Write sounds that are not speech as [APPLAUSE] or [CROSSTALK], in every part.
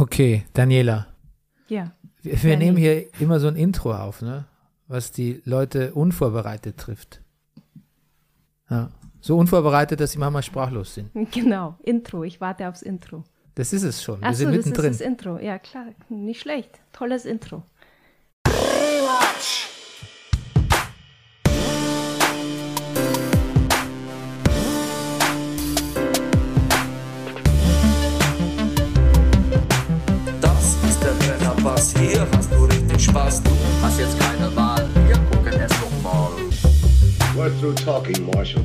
Okay, Daniela. Ja. Wir, wir nehmen hier immer so ein Intro auf, ne? Was die Leute unvorbereitet trifft. Ja. So unvorbereitet, dass sie manchmal sprachlos sind. [LAUGHS] Genau, Intro. Ich warte aufs Intro. Das ist es schon. Wir Achso, sind das mittendrin. ist das Intro. Ja, klar. Nicht schlecht. Tolles Intro. Talking, Marshal.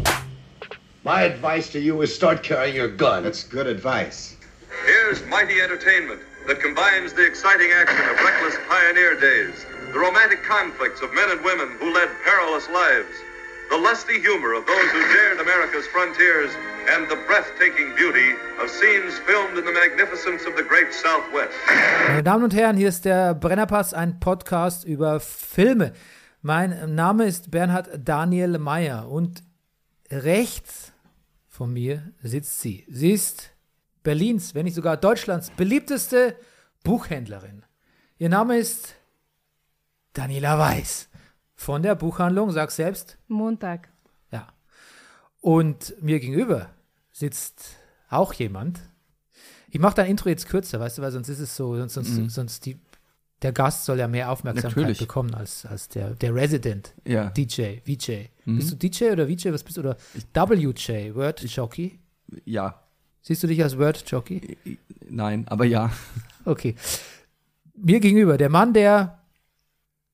My advice to you is start carrying your gun. That's good advice. Here's mighty entertainment that combines the exciting action of reckless pioneer days, the romantic conflicts of men and women who led perilous lives, the lusty humor of those who dared America's frontiers, and the breathtaking beauty of scenes filmed in the magnificence of the great Southwest. Meine Damen und Herren, hier ist der Brennerpass, ein Podcast über Filme. Mein Name ist Bernhard Daniel Meyer und rechts von mir sitzt sie. Sie ist Berlins, wenn nicht sogar Deutschlands beliebteste Buchhändlerin. Ihr Name ist Daniela Weiß von der Buchhandlung, sag selbst, Montag. ja. Und mir gegenüber sitzt auch jemand. Ich mache dein Intro jetzt kürzer, weißt du, weil sonst ist es so, sonst, sonst, sonst die, der Gast soll ja mehr Aufmerksamkeit Natürlich. bekommen als, als der, der Resident Ja. DJ, VJ. Bist du DJ oder VJ? Was bist du? Oder WJ, Word Jockey? Ja. Siehst du dich als Word Jockey? Nein, aber ja. [LAUGHS] Okay. Mir gegenüber, der Mann, der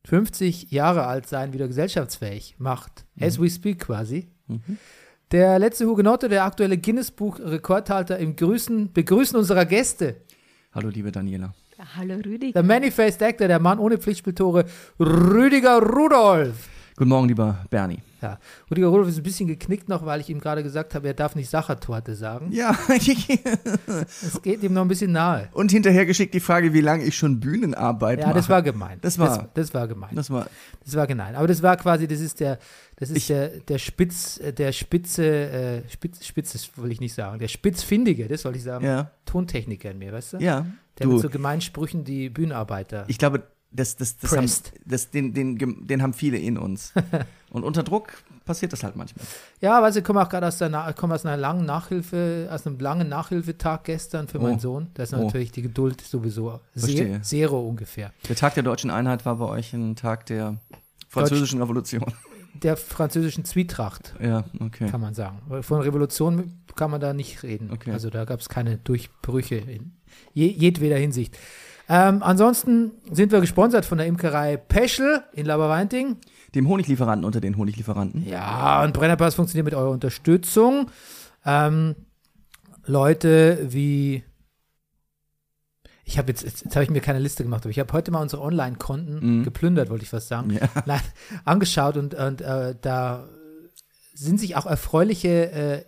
50 Jahre alt sein, wieder gesellschaftsfähig macht, as we speak quasi. Der letzte Hugenotte, der aktuelle Guinness-Buch-Rekordhalter im Grüßen, Begrüßen unserer Gäste. Hallo, liebe Daniela. Ja, hallo Rüdiger. Der Manifest Actor, der Mann ohne Pflichtspieltore, Rüdiger Rudolf. Guten Morgen, lieber Bernie. Ja, Rüdiger Rudolf ist ein bisschen geknickt noch, weil ich ihm gerade gesagt habe, er darf nicht Sachertorte sagen. Ja, [LAUGHS] Es geht ihm noch ein bisschen nahe. und hinterher geschickt die Frage, wie lange ich schon Bühnenarbeit Ja, mache. das war gemein. Das war- das, das war gemein. Das war, Das war gemein. Aber das war quasi, das ist der, das ist Ich- der, der Spitz, der Spitze, äh, Spitz, Spitze will ich nicht sagen, der Spitzfindige, das soll ich sagen, ja, Tontechniker in mir, weißt du? ja. Der mit Du, so gemeinen Sprüchen die Bühnenarbeiter. ich glaube, das, das, das, haben, das den, den, den haben viele in uns. [LAUGHS] Und unter Druck passiert das halt manchmal. ja, weißt du, ich komme auch gerade aus, der aus einer langen Nachhilfe, aus einem langen Nachhilfetag gestern für meinen Oh. Sohn. Da ist Oh. natürlich die Geduld sowieso Verstehe. zero ungefähr. Der Tag der deutschen Einheit war bei euch ein Tag der französischen Revolution. Der französischen Zwietracht. Ja, okay. kann man sagen. Von Revolution kann man da nicht reden. Okay. Also da gab es keine Durchbrüche in je, jedweder Hinsicht. Ähm, ansonsten sind wir gesponsert von der Imkerei Peschel in Laberweinting. Dem Honiglieferanten unter den Honiglieferanten. Ja, und Brennerpass funktioniert mit eurer Unterstützung. Ähm, Leute wie ich habe jetzt, jetzt, jetzt habe ich mir keine Liste gemacht, aber ich habe heute mal unsere Online-Konten Mhm. geplündert, wollte ich fast sagen. Ja. [LAUGHS] Nein, angeschaut und, und äh, da sind sich auch erfreuliche äh,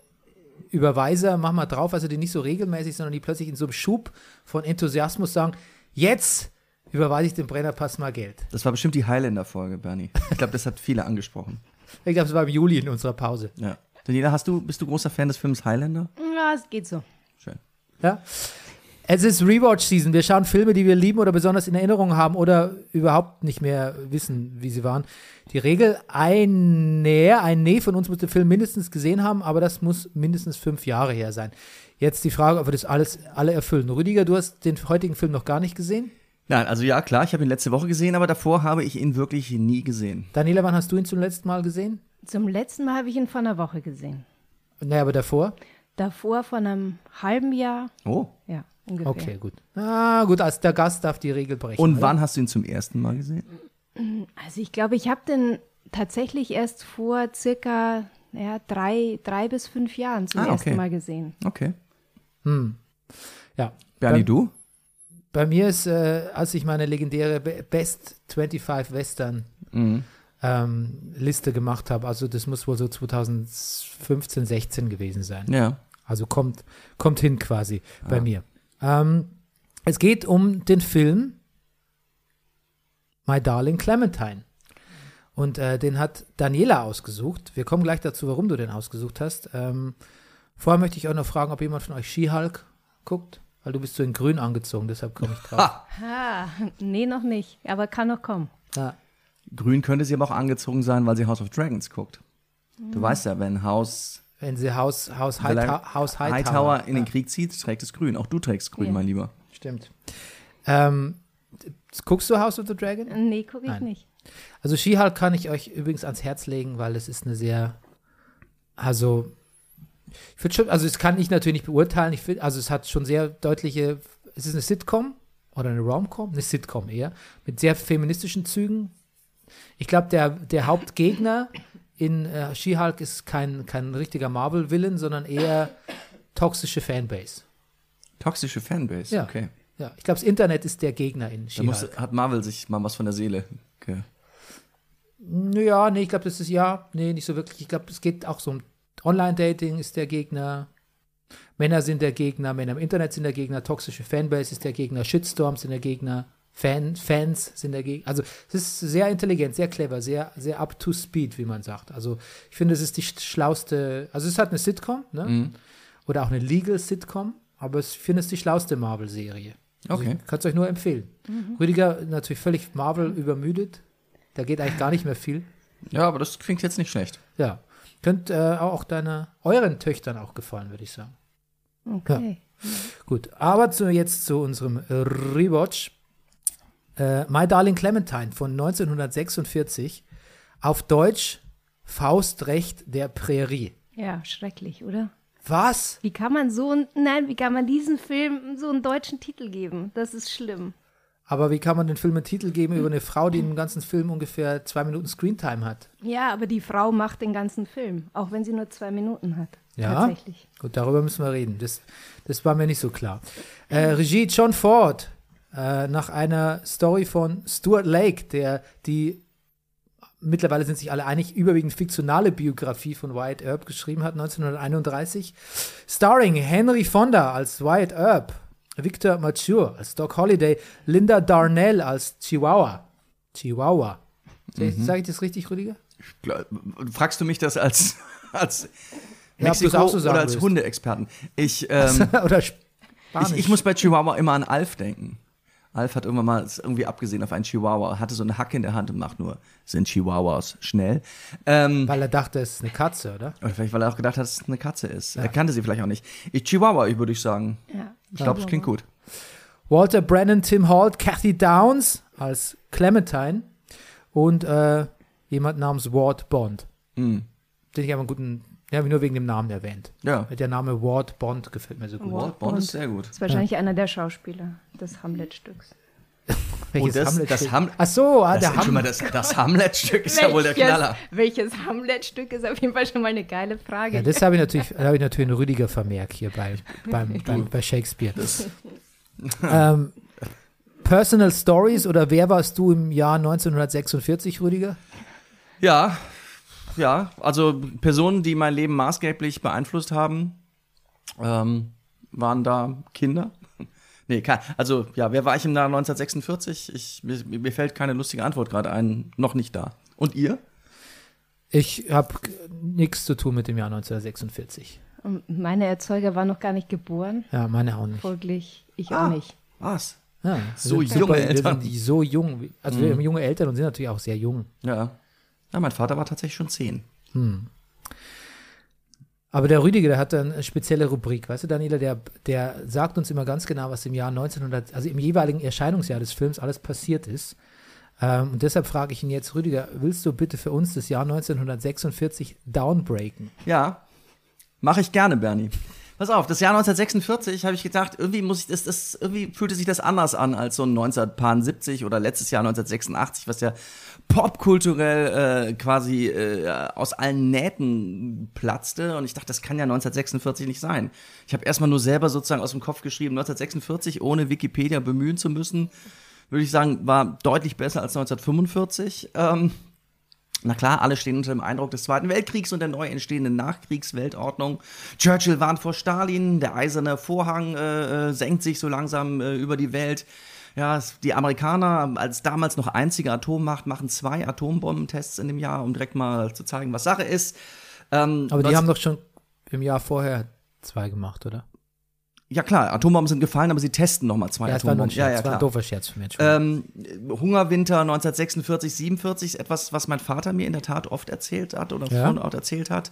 Überweiser, mach mal drauf, also die nicht so regelmäßig, sondern die plötzlich in so einem Schub von Enthusiasmus sagen, jetzt überweise ich dem Brennerpass mal Geld. Das war bestimmt die Highlander-Folge, Bernie. Ich glaube, das hat viele angesprochen. [LAUGHS] Ich glaube, es war im Juli in unserer Pause. Ja. Daniela, hast du, bist du großer Fan des Films Highlander? Ja, es geht so. Schön. Ja? Es ist Rewatch-Season. Wir schauen Filme, die wir lieben oder besonders in Erinnerung haben oder überhaupt nicht mehr wissen, wie sie waren. Die Regel, ein Nee, ein Nee von uns muss den Film mindestens gesehen haben, aber das muss mindestens fünf Jahre her sein. Jetzt die Frage, ob wir das alles alle erfüllen. Rüdiger, du hast den heutigen Film noch gar nicht gesehen. Nein, also ja, klar, ich habe ihn letzte Woche gesehen, aber davor habe ich ihn wirklich nie gesehen. Daniela, wann hast du ihn zum letzten Mal gesehen? Zum letzten Mal habe ich ihn vor einer Woche gesehen. Naja, aber davor? Davor vor einem halben Jahr. Oh. Ja, ungefähr. Okay, gut. Ah, gut, als der Gast darf die Regel brechen. Und oder? wann hast du ihn zum ersten Mal gesehen? Also ich glaube, ich habe den tatsächlich erst vor circa ja, drei, drei bis fünf Jahren zum Ah, okay. ersten Mal gesehen. Okay. Ja. Bernie, Bei- du? Bei mir ist, äh, als ich meine legendäre Be- Best 25 Western Mhm. ähm, Liste gemacht habe, also das muss wohl so 2015, 16 gewesen sein. Ja. Also kommt, kommt hin quasi bei mir. Ähm, es geht um den Film My Darling Clementine. Und äh, den hat Daniela ausgesucht. Wir kommen gleich dazu, warum du den ausgesucht hast. Ähm, vorher möchte ich auch noch fragen, ob jemand von euch She-Hulk guckt. Weil du bist so in grün angezogen, deshalb komme ich drauf. Ha! Ah, nee, noch nicht. Aber kann noch kommen. Ja. Grün könnte sie aber auch angezogen sein, weil sie House of Dragons guckt. Du Mhm. weißt ja, wenn House Wenn sie Haus, Haus, Hightower, Haus Hightower, Hightower in den Krieg zieht, trägt es grün. Auch du trägst grün, Ja. mein Lieber. Stimmt. Ähm, guckst du House of the Dragon? Nee, gucke ich Nein. nicht. Also She-Hulk kann ich euch übrigens ans Herz legen, weil es ist eine sehr, also ich finde schon, also das kann ich natürlich nicht beurteilen. Ich find, also es hat schon sehr deutliche, es ist eine Sitcom oder eine Rom-Com, eine Sitcom eher, mit sehr feministischen Zügen. Ich glaube, der, der Hauptgegner in äh, She-Hulk ist kein, kein richtiger Marvel-Villain, sondern eher toxische Fanbase. Toxische Fanbase, Ja. okay. Ja, ich glaube, das Internet ist der Gegner in She-Hulk. hat Marvel sich mal was von der Seele ge Ja, nee, ich glaube, das ist ja, nee, nicht so wirklich. Ich glaube, es geht auch so um Online-Dating ist der Gegner. Männer sind der Gegner, Männer im Internet sind der Gegner, toxische Fanbase ist der Gegner, Shitstorms sind der Gegner, Fan, Fans sind der Gegner. Also es ist sehr intelligent, sehr clever, sehr, sehr up to speed, wie man sagt. Also ich finde, es ist die sch- schlauste, also es ist halt eine Sitcom, ne? Oder auch eine Legal Sitcom, aber ich finde es die schlauste Marvel-Serie. Also Okay. Ich kann es euch nur empfehlen. Rüdiger natürlich völlig Marvel übermüdet. Da geht eigentlich gar nicht mehr viel. Ja, aber das klingt jetzt nicht schlecht. Ja. Könnte äh, auch deine, euren Töchtern auch gefallen, würde ich sagen. Okay. Gut, aber zu, jetzt zu unserem Rewatch. Äh, My Darling Clementine von 1946. Auf Deutsch Faustrecht der Prärie. Ja, schrecklich, oder? Was? Wie kann man so, ein- nein, wie kann man diesen Film so einen deutschen Titel geben? Das ist schlimm. Aber wie kann man den Film einen Titel geben über eine Frau, die im ganzen Film ungefähr zwei Minuten Screentime hat? Ja, aber die Frau macht den ganzen Film, auch wenn sie nur zwei Minuten hat. Ja? Tatsächlich. Gut, darüber müssen wir reden. Das, das war mir nicht so klar. Äh, Regie John Ford, äh, nach einer Story von Stuart Lake, der die mittlerweile sind sich alle einig, überwiegend fiktionale Biografie von Wyatt Earp geschrieben hat, 1931. Starring Henry Fonda als Wyatt Earp, Victor Mature als Doc Holliday, Linda Darnell als Chihuahua. Chihuahua. Sag ich das richtig, Rüdiger? Fragst du mich das als, als Ja, Mexiko so oder als. Hundeexperten? Ich, ähm, [LAUGHS] Oder ich, ich muss bei Chihuahua immer an Alf denken. Alf hat irgendwann mal irgendwie abgesehen auf einen Chihuahua, hatte so eine Hacke in der Hand und macht nur, sind Chihuahuas schnell. Ähm, Weil er dachte, es ist eine Katze, oder? oder vielleicht, weil er auch gedacht hat, dass es eine Katze ist. Er kannte sie vielleicht auch nicht. Ich, Chihuahua, ich würde ich sagen. Ja. Ich glaube, es klingt gut. Walter Brennan, Tim Holt, Kathy Downs als Clementine und äh, jemand namens Ward Bond. Mhm. Den ich aber einen guten, den habe ich nur wegen dem Namen erwähnt. Ja. Der Name Ward Bond gefällt mir so gut. Ward Bond ist sehr gut. Das ist wahrscheinlich einer der Schauspieler des Hamlet-Stücks. [LAUGHS] Welches Oh, das- Hamlet das? Ham- Ach so, ah, Das, der schon mal, Hamlet. das, das Hamlet-Stück ist ja wohl der Knaller. welches Hamlet-Stück ist auf jeden Fall schon mal eine geile Frage. Ja, das habe ich natürlich, da habe ich natürlich einen Rüdiger Vermerk hier bei, beim, [LAUGHS] beim, bei Shakespeare. [LAUGHS] ähm, Personal Stories oder wer warst du im Jahr 1946, Rüdiger? Ja, ja, also Personen, die mein Leben maßgeblich beeinflusst haben, ähm, waren da Kinder. [LAUGHS] Nee, kein, also ja, wer war ich im Jahr 1946? Ich, mir, mir fällt keine lustige Antwort gerade ein, noch nicht da. Und ihr? Ich habe nichts zu tun mit dem Jahr 1946. Und meine Erzeuger waren noch gar nicht geboren, Ja, meine auch nicht. folglich ich Ah. auch nicht. Was? Ja, So junge wir Eltern. sind so jung. Also wir haben junge Eltern und sind natürlich auch sehr jung. Ja. Ja, mein Vater war tatsächlich schon zehn. Aber der Rüdiger, der hat eine spezielle Rubrik. Weißt du, Daniela, der, der sagt uns immer ganz genau, was im Jahr 1900, also im jeweiligen Erscheinungsjahr des Films alles passiert ist. Ähm, und deshalb frage ich ihn jetzt, Rüdiger, willst du bitte für uns das Jahr 1946 downbreaken? Ja, mache ich gerne, Bernie. Pass auf, das Jahr 1946 habe ich gedacht, irgendwie muss ich das, das, irgendwie fühlte sich das anders an als so 1970 oder letztes Jahr 1986, was ja popkulturell äh, quasi äh, aus allen Nähten platzte. Und ich dachte, das kann ja 1946 nicht sein. Ich habe erstmal nur selber sozusagen aus dem Kopf geschrieben, 1946, ohne Wikipedia bemühen zu müssen, würde ich sagen, war deutlich besser als 1945. Ähm, na klar, alle stehen unter dem Eindruck des Zweiten Weltkriegs und der neu entstehenden Nachkriegsweltordnung. Churchill warnt vor Stalin, der eiserne Vorhang äh, äh, senkt sich so langsam äh, über die Welt. Ja, die Amerikaner als damals noch einzige Atommacht machen zwei Atombombentests in dem Jahr, um direkt mal zu zeigen, was Sache ist. Ähm, Aber die 19 haben doch schon im Jahr vorher zwei gemacht, oder? Ja klar, Atombomben sind gefallen, aber sie testen noch mal zwei Ja, das war Atombomben. Scherz, ja, ja, war ein doofer Scherz mir. Entschuldigung. Ähm, Hungerwinter 1946, 47 ist etwas, was mein Vater mir in der Tat oft erzählt hat oder Ja. auch erzählt hat.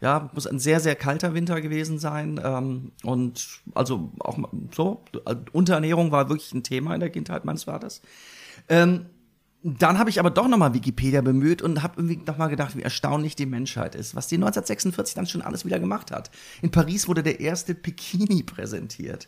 Ja, muss ein sehr, sehr kalter Winter gewesen sein. Ähm, und also auch so, äh, Unterernährung war wirklich ein Thema in der Kindheit meines Vaters. Ähm, dann habe ich aber doch nochmal Wikipedia bemüht und habe irgendwie nochmal gedacht, wie erstaunlich die Menschheit ist, was die 1946 dann schon alles wieder gemacht hat. In Paris wurde der erste Bikini präsentiert.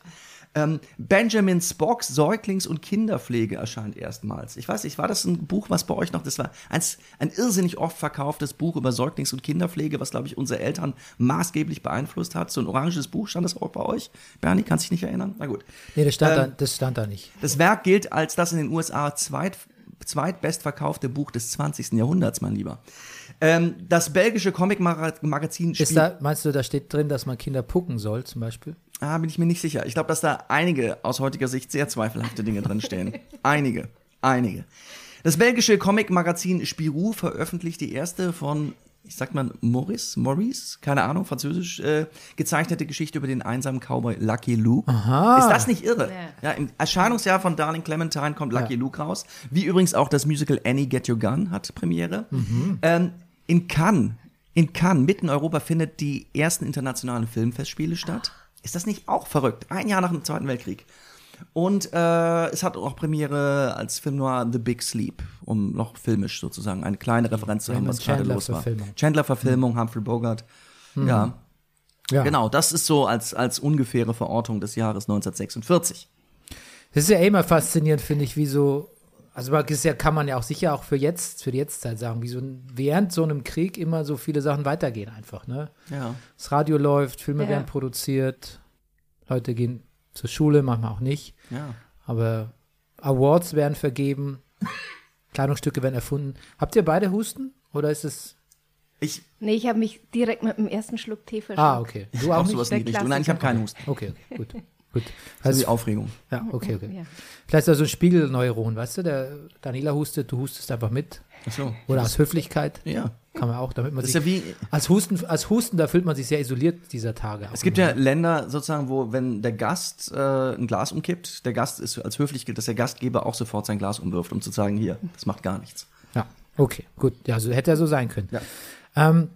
Ähm, Benjamin Spocks Säuglings- und Kinderpflege erscheint erstmals. Ich weiß nicht, war das ein Buch, was bei euch noch, das war eins, ein irrsinnig oft verkauftes Buch über Säuglings- und Kinderpflege, was, glaube ich, unsere Eltern maßgeblich beeinflusst hat. So ein oranges Buch, stand das auch bei euch? Bernie, kannst dich nicht erinnern? Na gut. nee, das stand, ähm, da, das stand da nicht. Das Werk gilt als das in den USA zweit, zweitbestverkaufte Buch des 20. Jahrhunderts, mein Lieber. Ähm, das belgische Comic-Magazin Ist da, meinst du, da steht drin, dass man Kinder pucken soll, zum Beispiel? Ah, bin ich mir nicht sicher. Ich glaube, dass da einige aus heutiger Sicht sehr zweifelhafte Dinge drinstehen. [LAUGHS] einige, einige. Das belgische Comic-Magazin Spirou veröffentlicht die erste von, ich sag mal, Maurice, Maurice, keine Ahnung, französisch äh, gezeichnete Geschichte über den einsamen Cowboy Lucky Luke. Ist das nicht irre? Ja. Im Erscheinungsjahr von Darling Clementine kommt Lucky Luke raus. Wie übrigens auch das Musical Annie Get Your Gun hat Premiere. Ähm, in Cannes, in Cannes, mitten in Europa, findet die ersten internationalen Filmfestspiele statt. Ist das nicht auch verrückt? Ein Jahr nach dem Zweiten Weltkrieg. Und äh, es hat auch Premiere als Film noir The Big Sleep, um noch filmisch sozusagen eine kleine Referenz zu haben, was gerade los war. Chandler-Verfilmung. Chandler-Verfilmung, Humphrey Bogart. Ja, Ja. genau, das ist so als, als ungefähre Verortung des Jahres 1946. Das ist ja eh immer faszinierend, finde ich, wie so, also man ist ja, kann man ja auch sicher auch für jetzt, für die Jetztzeit sagen, wie so während so einem Krieg immer so viele Sachen weitergehen einfach, ne? Ja. Das Radio läuft, Filme Ja. werden produziert, Leute gehen zur Schule, manchmal auch nicht, Ja. aber Awards werden vergeben, Kleidungsstücke werden erfunden. Habt ihr beide Husten oder ist es Ich Nee, ich habe mich direkt mit dem ersten Schluck Tee verschluckt. Ah, okay. Du auch auch nicht? sowas in die Richtung. Nein, ich habe keinen Husten. Okay, okay, gut. Gut. Das ist Also, die Aufregung. ja, okay, okay. Ja. Vielleicht ist das so ein Spiegelneuron, weißt du? Der Daniela hustet, du hustest einfach mit. Ach so. Oder aus Höflichkeit. Ja. Kann man auch, damit man Das ist sich. ja wie, als, Husten, als Hustender fühlt man sich sehr isoliert dieser Tage. Es gibt ja Länder sozusagen, wo, wenn der Gast äh, ein Glas umkippt, der Gast ist als höflich gilt, dass der Gastgeber auch sofort sein Glas umwirft, um zu sagen, hier, das macht gar nichts. Ja, okay, gut. Ja, so hätte ja so sein können. Ja. Ähm,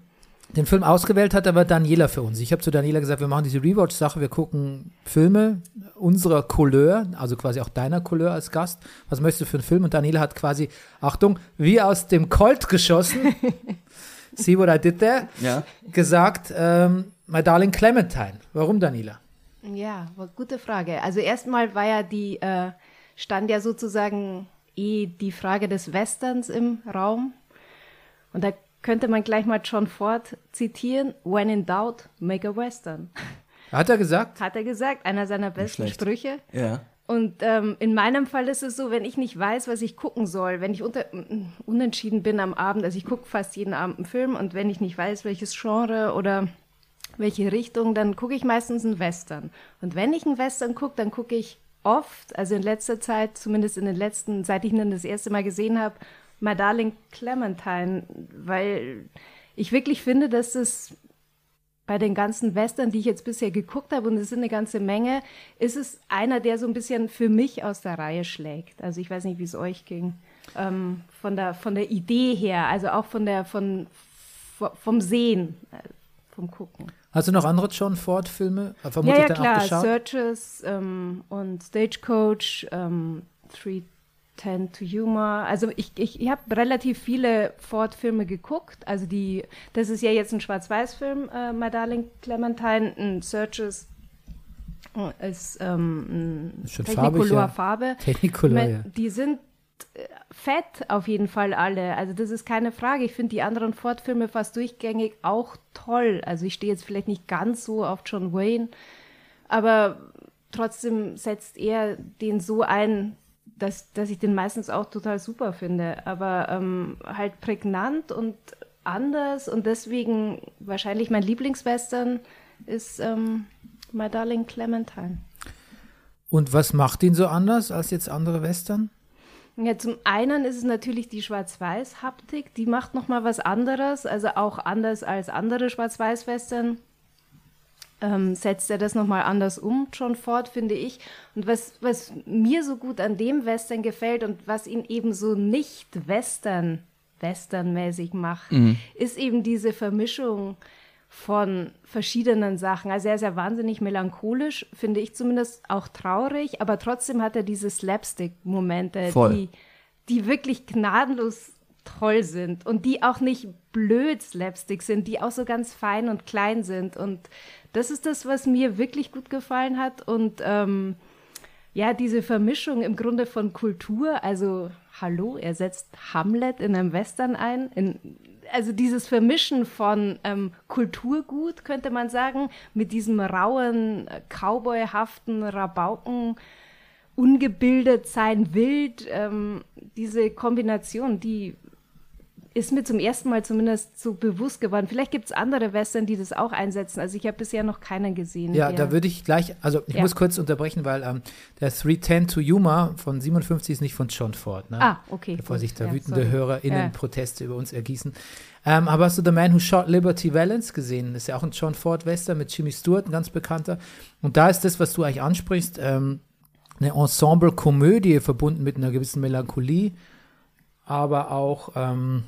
den Film ausgewählt hat aber Daniela für uns. Ich habe zu Daniela gesagt, wir machen diese Rewatch-Sache, wir gucken Filme unserer Couleur, also quasi auch deiner Couleur als Gast. Was möchtest du für einen Film? Und Daniela hat quasi, Achtung, wie aus dem Colt geschossen, [LAUGHS] see what I did there, Ja. gesagt, ähm, My Darling Clementine. Warum, Daniela? Ja, gute Frage. Also erstmal war ja die, äh, stand ja sozusagen eh die Frage des Westerns im Raum. Und da könnte man gleich mal John Ford zitieren. When in doubt, make a Western. Hat er gesagt? Hat er gesagt, einer seiner besten. Sprüche. Ja. Und ähm, in meinem Fall ist es so, wenn ich nicht weiß, was ich gucken soll, wenn ich unter, m- unentschieden bin am Abend, also ich gucke fast jeden Abend einen Film und wenn ich nicht weiß, welches Genre oder welche Richtung, dann gucke ich meistens einen Western. Und wenn ich einen Western gucke, dann gucke ich oft, also in letzter Zeit, zumindest in den letzten, seit ich ihn dann das erste Mal gesehen habe, My Darling Clementine, weil ich wirklich finde, dass es bei den ganzen Western, die ich jetzt bisher geguckt habe, und es sind eine ganze Menge, ist es einer, der so ein bisschen für mich aus der Reihe schlägt. Also ich weiß nicht, wie es euch ging. Ähm, von, der, von der Idee her, also auch von der, von, vom Sehen, äh, vom Gucken. Hast du noch andere John Ford-Filme? Ja, ja, klar. Searches ähm, und Stagecoach, ähm, 310 to Humor. Also ich, ich, ich habe relativ viele Ford-Filme geguckt. Also die, das ist ja jetzt ein Schwarz-Weiß-Film, äh, My Darling Clementine, ein Searches äh, ist ähm, Ist schon farbig, Technicolor ja. Farbe. Technicolor, Me- ja. Die sind äh, fett auf jeden Fall alle. Also das ist keine Frage. Ich finde die anderen Ford-Filme fast durchgängig auch toll. Also ich stehe jetzt vielleicht nicht ganz so auf John Wayne, aber trotzdem setzt er den so ein, dass, dass ich den meistens auch total super finde. Aber ähm, halt prägnant und anders und deswegen wahrscheinlich mein Lieblingswestern ist ähm, My Darling Clementine. Und was macht ihn so anders als jetzt andere Western? Ja, zum einen ist es natürlich die Schwarz-Weiß-Haptik, die macht noch mal was anderes, also auch anders als andere Schwarz-Weiß-Western. Ähm, setzt er das nochmal anders um, John Ford, finde ich. Und was, was mir so gut an dem Western gefällt und was ihn eben so nicht Western, Westernmäßig macht, ist eben diese Vermischung von verschiedenen Sachen. Also er ist ja wahnsinnig melancholisch, finde ich zumindest auch traurig, aber trotzdem hat er diese Slapstick-Momente, die, die wirklich gnadenlos toll sind und die auch nicht blöd Slapstick sind, die auch so ganz fein und klein sind. Und das ist das, was mir wirklich gut gefallen hat. Und ähm, ja, diese Vermischung im Grunde von Kultur, also hallo, er setzt Hamlet in einem Western ein, in, also dieses Vermischen von ähm, Kulturgut, könnte man sagen, mit diesem rauen, cowboyhaften Rabauken, ungebildet sein, wild, ähm, diese Kombination, die ist mir zum ersten Mal zumindest so bewusst geworden. Vielleicht gibt es andere Western, die das auch einsetzen. Also ich habe bisher noch keinen gesehen. Ja, da würde ich gleich, also ich Ja. muss kurz unterbrechen, weil ähm, der 310 to Yuma von 57 ist nicht von John Ford. Ne? Ah, okay. Bevor gut. sich da Ja, wütende sorry. HörerInnen Ja. Proteste über uns ergießen. Ähm, aber hast du The Man Who Shot Liberty Valance gesehen? Das ist ja auch ein John Ford Western mit Jimmy Stewart, ein ganz bekannter. Und da ist das, was du eigentlich ansprichst, ähm, eine Ensemble-Komödie verbunden mit einer gewissen Melancholie, aber auch ähm,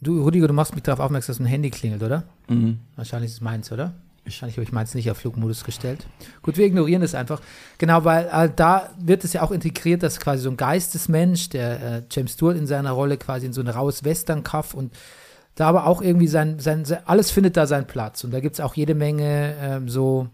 Du, Rudiger, du machst mich darauf aufmerksam, dass ein Handy klingelt, oder? Mhm. Wahrscheinlich ist es meins, oder? Wahrscheinlich habe ich meins nicht auf Flugmodus gestellt. Gut, wir ignorieren das einfach. Genau, weil äh, da wird es ja auch integriert, dass quasi so ein Geistesmensch, der äh, James Stewart in seiner Rolle quasi in so ein raues Western-Kaff und da aber auch irgendwie sein, sein, sein, alles findet da seinen Platz. Und da gibt es auch jede Menge ähm, so,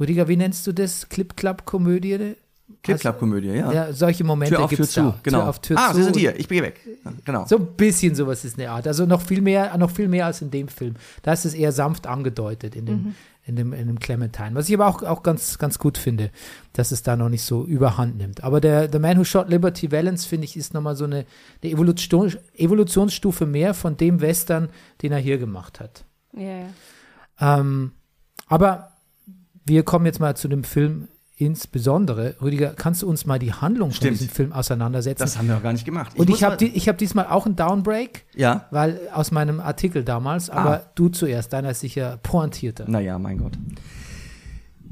Rüdiger, wie nennst du das? Clip-Clap-Komödie? Clip-Clap-Komödie, ja. Ja, solche Momente gibt es zu, da. genau. Tür auf Tür ah, zu. Sie sind hier, ich gehe weg. Genau. So ein bisschen sowas ist eine Art. Also noch viel mehr, noch viel mehr als in dem Film. Da ist es eher sanft angedeutet in dem, in dem, in dem Clementine. Was ich aber auch, auch ganz, ganz gut finde, dass es da noch nicht so überhand nimmt. Aber der The Man Who Shot Liberty Valance, finde ich, ist nochmal so eine, eine Evolution, Evolutionsstufe mehr von dem Western, den er hier gemacht hat. Ja, ja. Ähm, aber wir kommen jetzt mal zu dem Film insbesondere. Rüdiger, kannst du uns mal die Handlung von Stimmt. diesem Film auseinandersetzen? Das haben wir noch gar nicht gemacht. Und muss ich habe die, ich hab diesmal auch einen Downbreak. Ja, Weil aus meinem Artikel damals, aber Ah. du zuerst, deiner ist sicher pointierter. naja, mein Gott.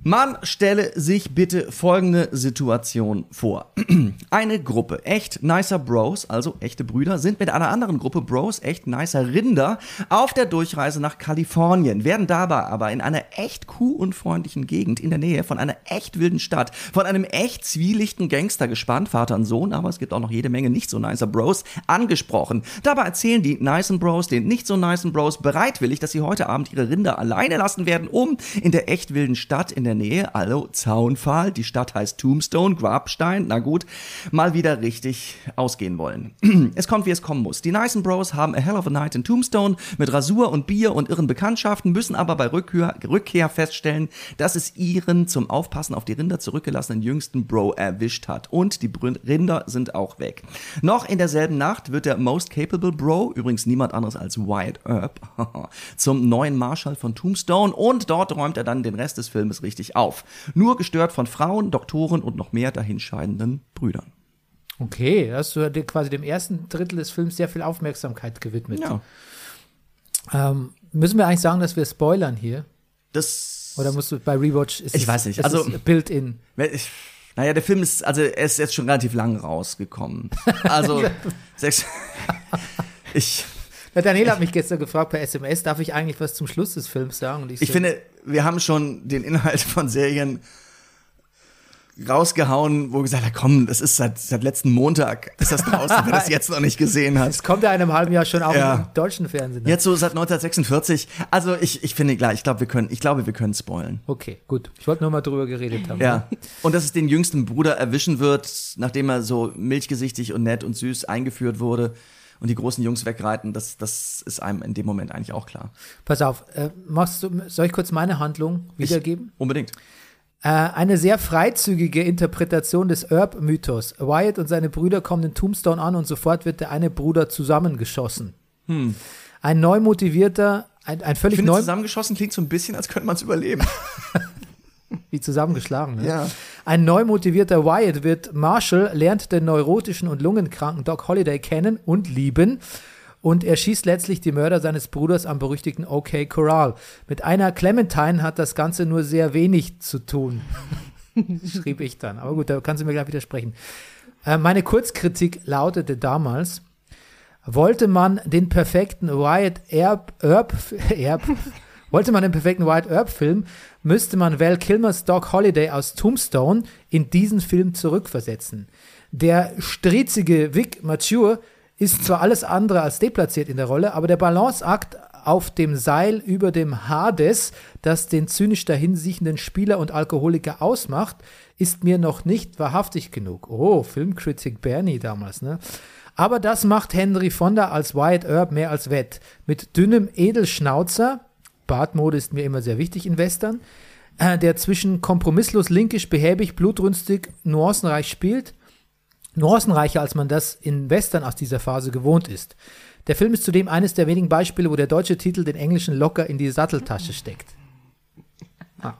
Man stelle sich bitte folgende Situation vor. [CLEARS THROAT] Eine Gruppe echt nicer Bros, also echte Brüder, sind mit einer anderen Gruppe Bros, echt nicer Rinder, auf der Durchreise nach Kalifornien, werden dabei aber in einer echt kuhunfreundlichen Gegend in der Nähe von einer echt wilden Stadt, von einem echt zwielichten Gangster gespannt, Vater und Sohn, aber es gibt auch noch jede Menge nicht so nicer Bros, angesprochen. Dabei erzählen die nicen Bros den nicht so nicen Bros bereitwillig, dass sie heute Abend ihre Rinder alleine lassen werden, um in der echt wilden Stadt in der Nähe, also Zaunpfahl, die Stadt heißt Tombstone, Grabstein, na gut, mal wieder richtig ausgehen wollen. [CLEARS THROAT] Es kommt, wie es kommen muss. Die nicen Bros haben a hell of a night in Tombstone mit Rasur und Bier und irren Bekanntschaften, müssen aber bei Rückkehr, Rückkehr feststellen, dass es ihren zum Aufpassen auf die Rinder zurückgelassenen jüngsten Bro erwischt hat. Und die Rinder sind auch weg. Noch in derselben Nacht wird der Most Capable Bro, übrigens niemand anderes als Wyatt Earp, [LAUGHS] zum neuen Marshal von Tombstone und dort räumt er dann den Rest des Filmes richtig auf. Nur gestört von Frauen, Doktoren und noch mehr dahinscheidenden Brüdern. Okay, hast du quasi dem ersten Drittel des Films sehr viel Aufmerksamkeit gewidmet. Ja, Ähm, müssen wir eigentlich sagen, dass wir spoilern hier? das. Oder musst du bei Rewatch? Ist Ich es- weiß nicht, also- Built-in. Naja, der Film ist, also er ist jetzt schon relativ lang rausgekommen. Also, [LAUGHS] sechs, [LAUGHS] ich, Na, Daniel hat mich gestern gefragt per SMS, darf ich eigentlich was zum Schluss des Films sagen? Und ich so, finde, wir haben schon den Inhalt von Serien rausgehauen, wo gesagt haben, komm, das ist seit, seit letzten Montag, ist das draußen, wer das [LAUGHS] jetzt noch nicht gesehen hat. es kommt ja in einem halben Jahr schon auch Ja. im deutschen Fernsehen. ne? Jetzt so seit 1946. Also ich, ich finde klar, ich glaube, wir können, ich glaube, wir können spoilen. Okay, gut. Ich wollte nur mal drüber geredet haben. Ja. Und dass es den jüngsten Bruder erwischen wird, nachdem er so milchgesichtig und nett und süß eingeführt wurde und die großen Jungs wegreiten, das, das ist einem in dem Moment eigentlich auch klar. Pass auf, äh, machst du, soll ich kurz meine Handlung wiedergeben? Unbedingt. Äh, eine sehr freizügige Interpretation des Earp-Mythos. Wyatt und seine Brüder kommen in Tombstone an und sofort wird der eine Bruder zusammengeschossen. Ein neu motivierter, ein, ein Ich völlig finde, neu, zusammengeschossen klingt so ein bisschen, als könnte man es überleben. [LAUGHS] wie zusammengeschlagen. Ne? Ja. Ein neu motivierter Wyatt wird Marshall, lernt den neurotischen und lungenkranken Doc Holliday kennen und lieben und erschießt letztlich die Mörder seines Bruders am berüchtigten OK Corral. Mit einer Clementine hat das Ganze nur sehr wenig zu tun, [LAUGHS] schrieb ich dann. Aber gut, da kannst du mir gleich widersprechen. Äh, meine Kurzkritik lautete damals, wollte man den perfekten Wyatt Earp, Earp, Earp wollte man den perfekten Wyatt Earp Film, müsste man Val Kilmers Doc Holiday aus Tombstone in diesen Film zurückversetzen. Der striezige Vic Mature ist zwar alles andere als deplatziert in der Rolle, aber der Balanceakt auf dem Seil über dem Hades, das den zynisch dahinsiechenden Spieler und Alkoholiker ausmacht, ist mir noch nicht wahrhaftig genug. Oh, Filmkritik Bernie damals, ne? Aber das macht Henry Fonda als Wyatt Earp mehr als wett. Mit dünnem Edelschnauzer, Bartmode ist mir immer sehr wichtig in Western, äh, der zwischen kompromisslos linkisch, behäbig, blutrünstig, nuancenreich spielt nuancenreicher, als man das in Western aus dieser Phase gewohnt ist. Der Film ist zudem eines der wenigen Beispiele, wo der deutsche Titel den englischen locker in die Satteltasche steckt. Ah.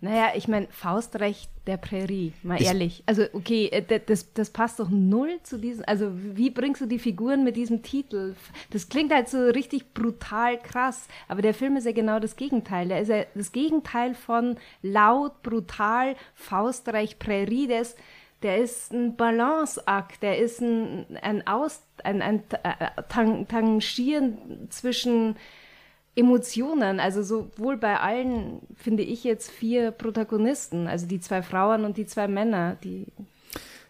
Naja, ich meine, Faustrecht der Prärie, mal ehrlich. Also, okay, äh, das, das passt doch null zu diesem. Also, wie bringst du die Figuren mit diesem Titel? Das klingt halt so richtig brutal krass, aber der Film ist ja genau das Gegenteil. Der ist ja das Gegenteil von laut, brutal, Faustreich, Prärie. Der ist, der ist ein Balanceakt, der ist ein, ein Aus, ein, ein äh, Tang, Tangieren zwischen Emotionen, also sowohl bei allen, finde ich jetzt vier Protagonisten, also die zwei Frauen und die zwei Männer, die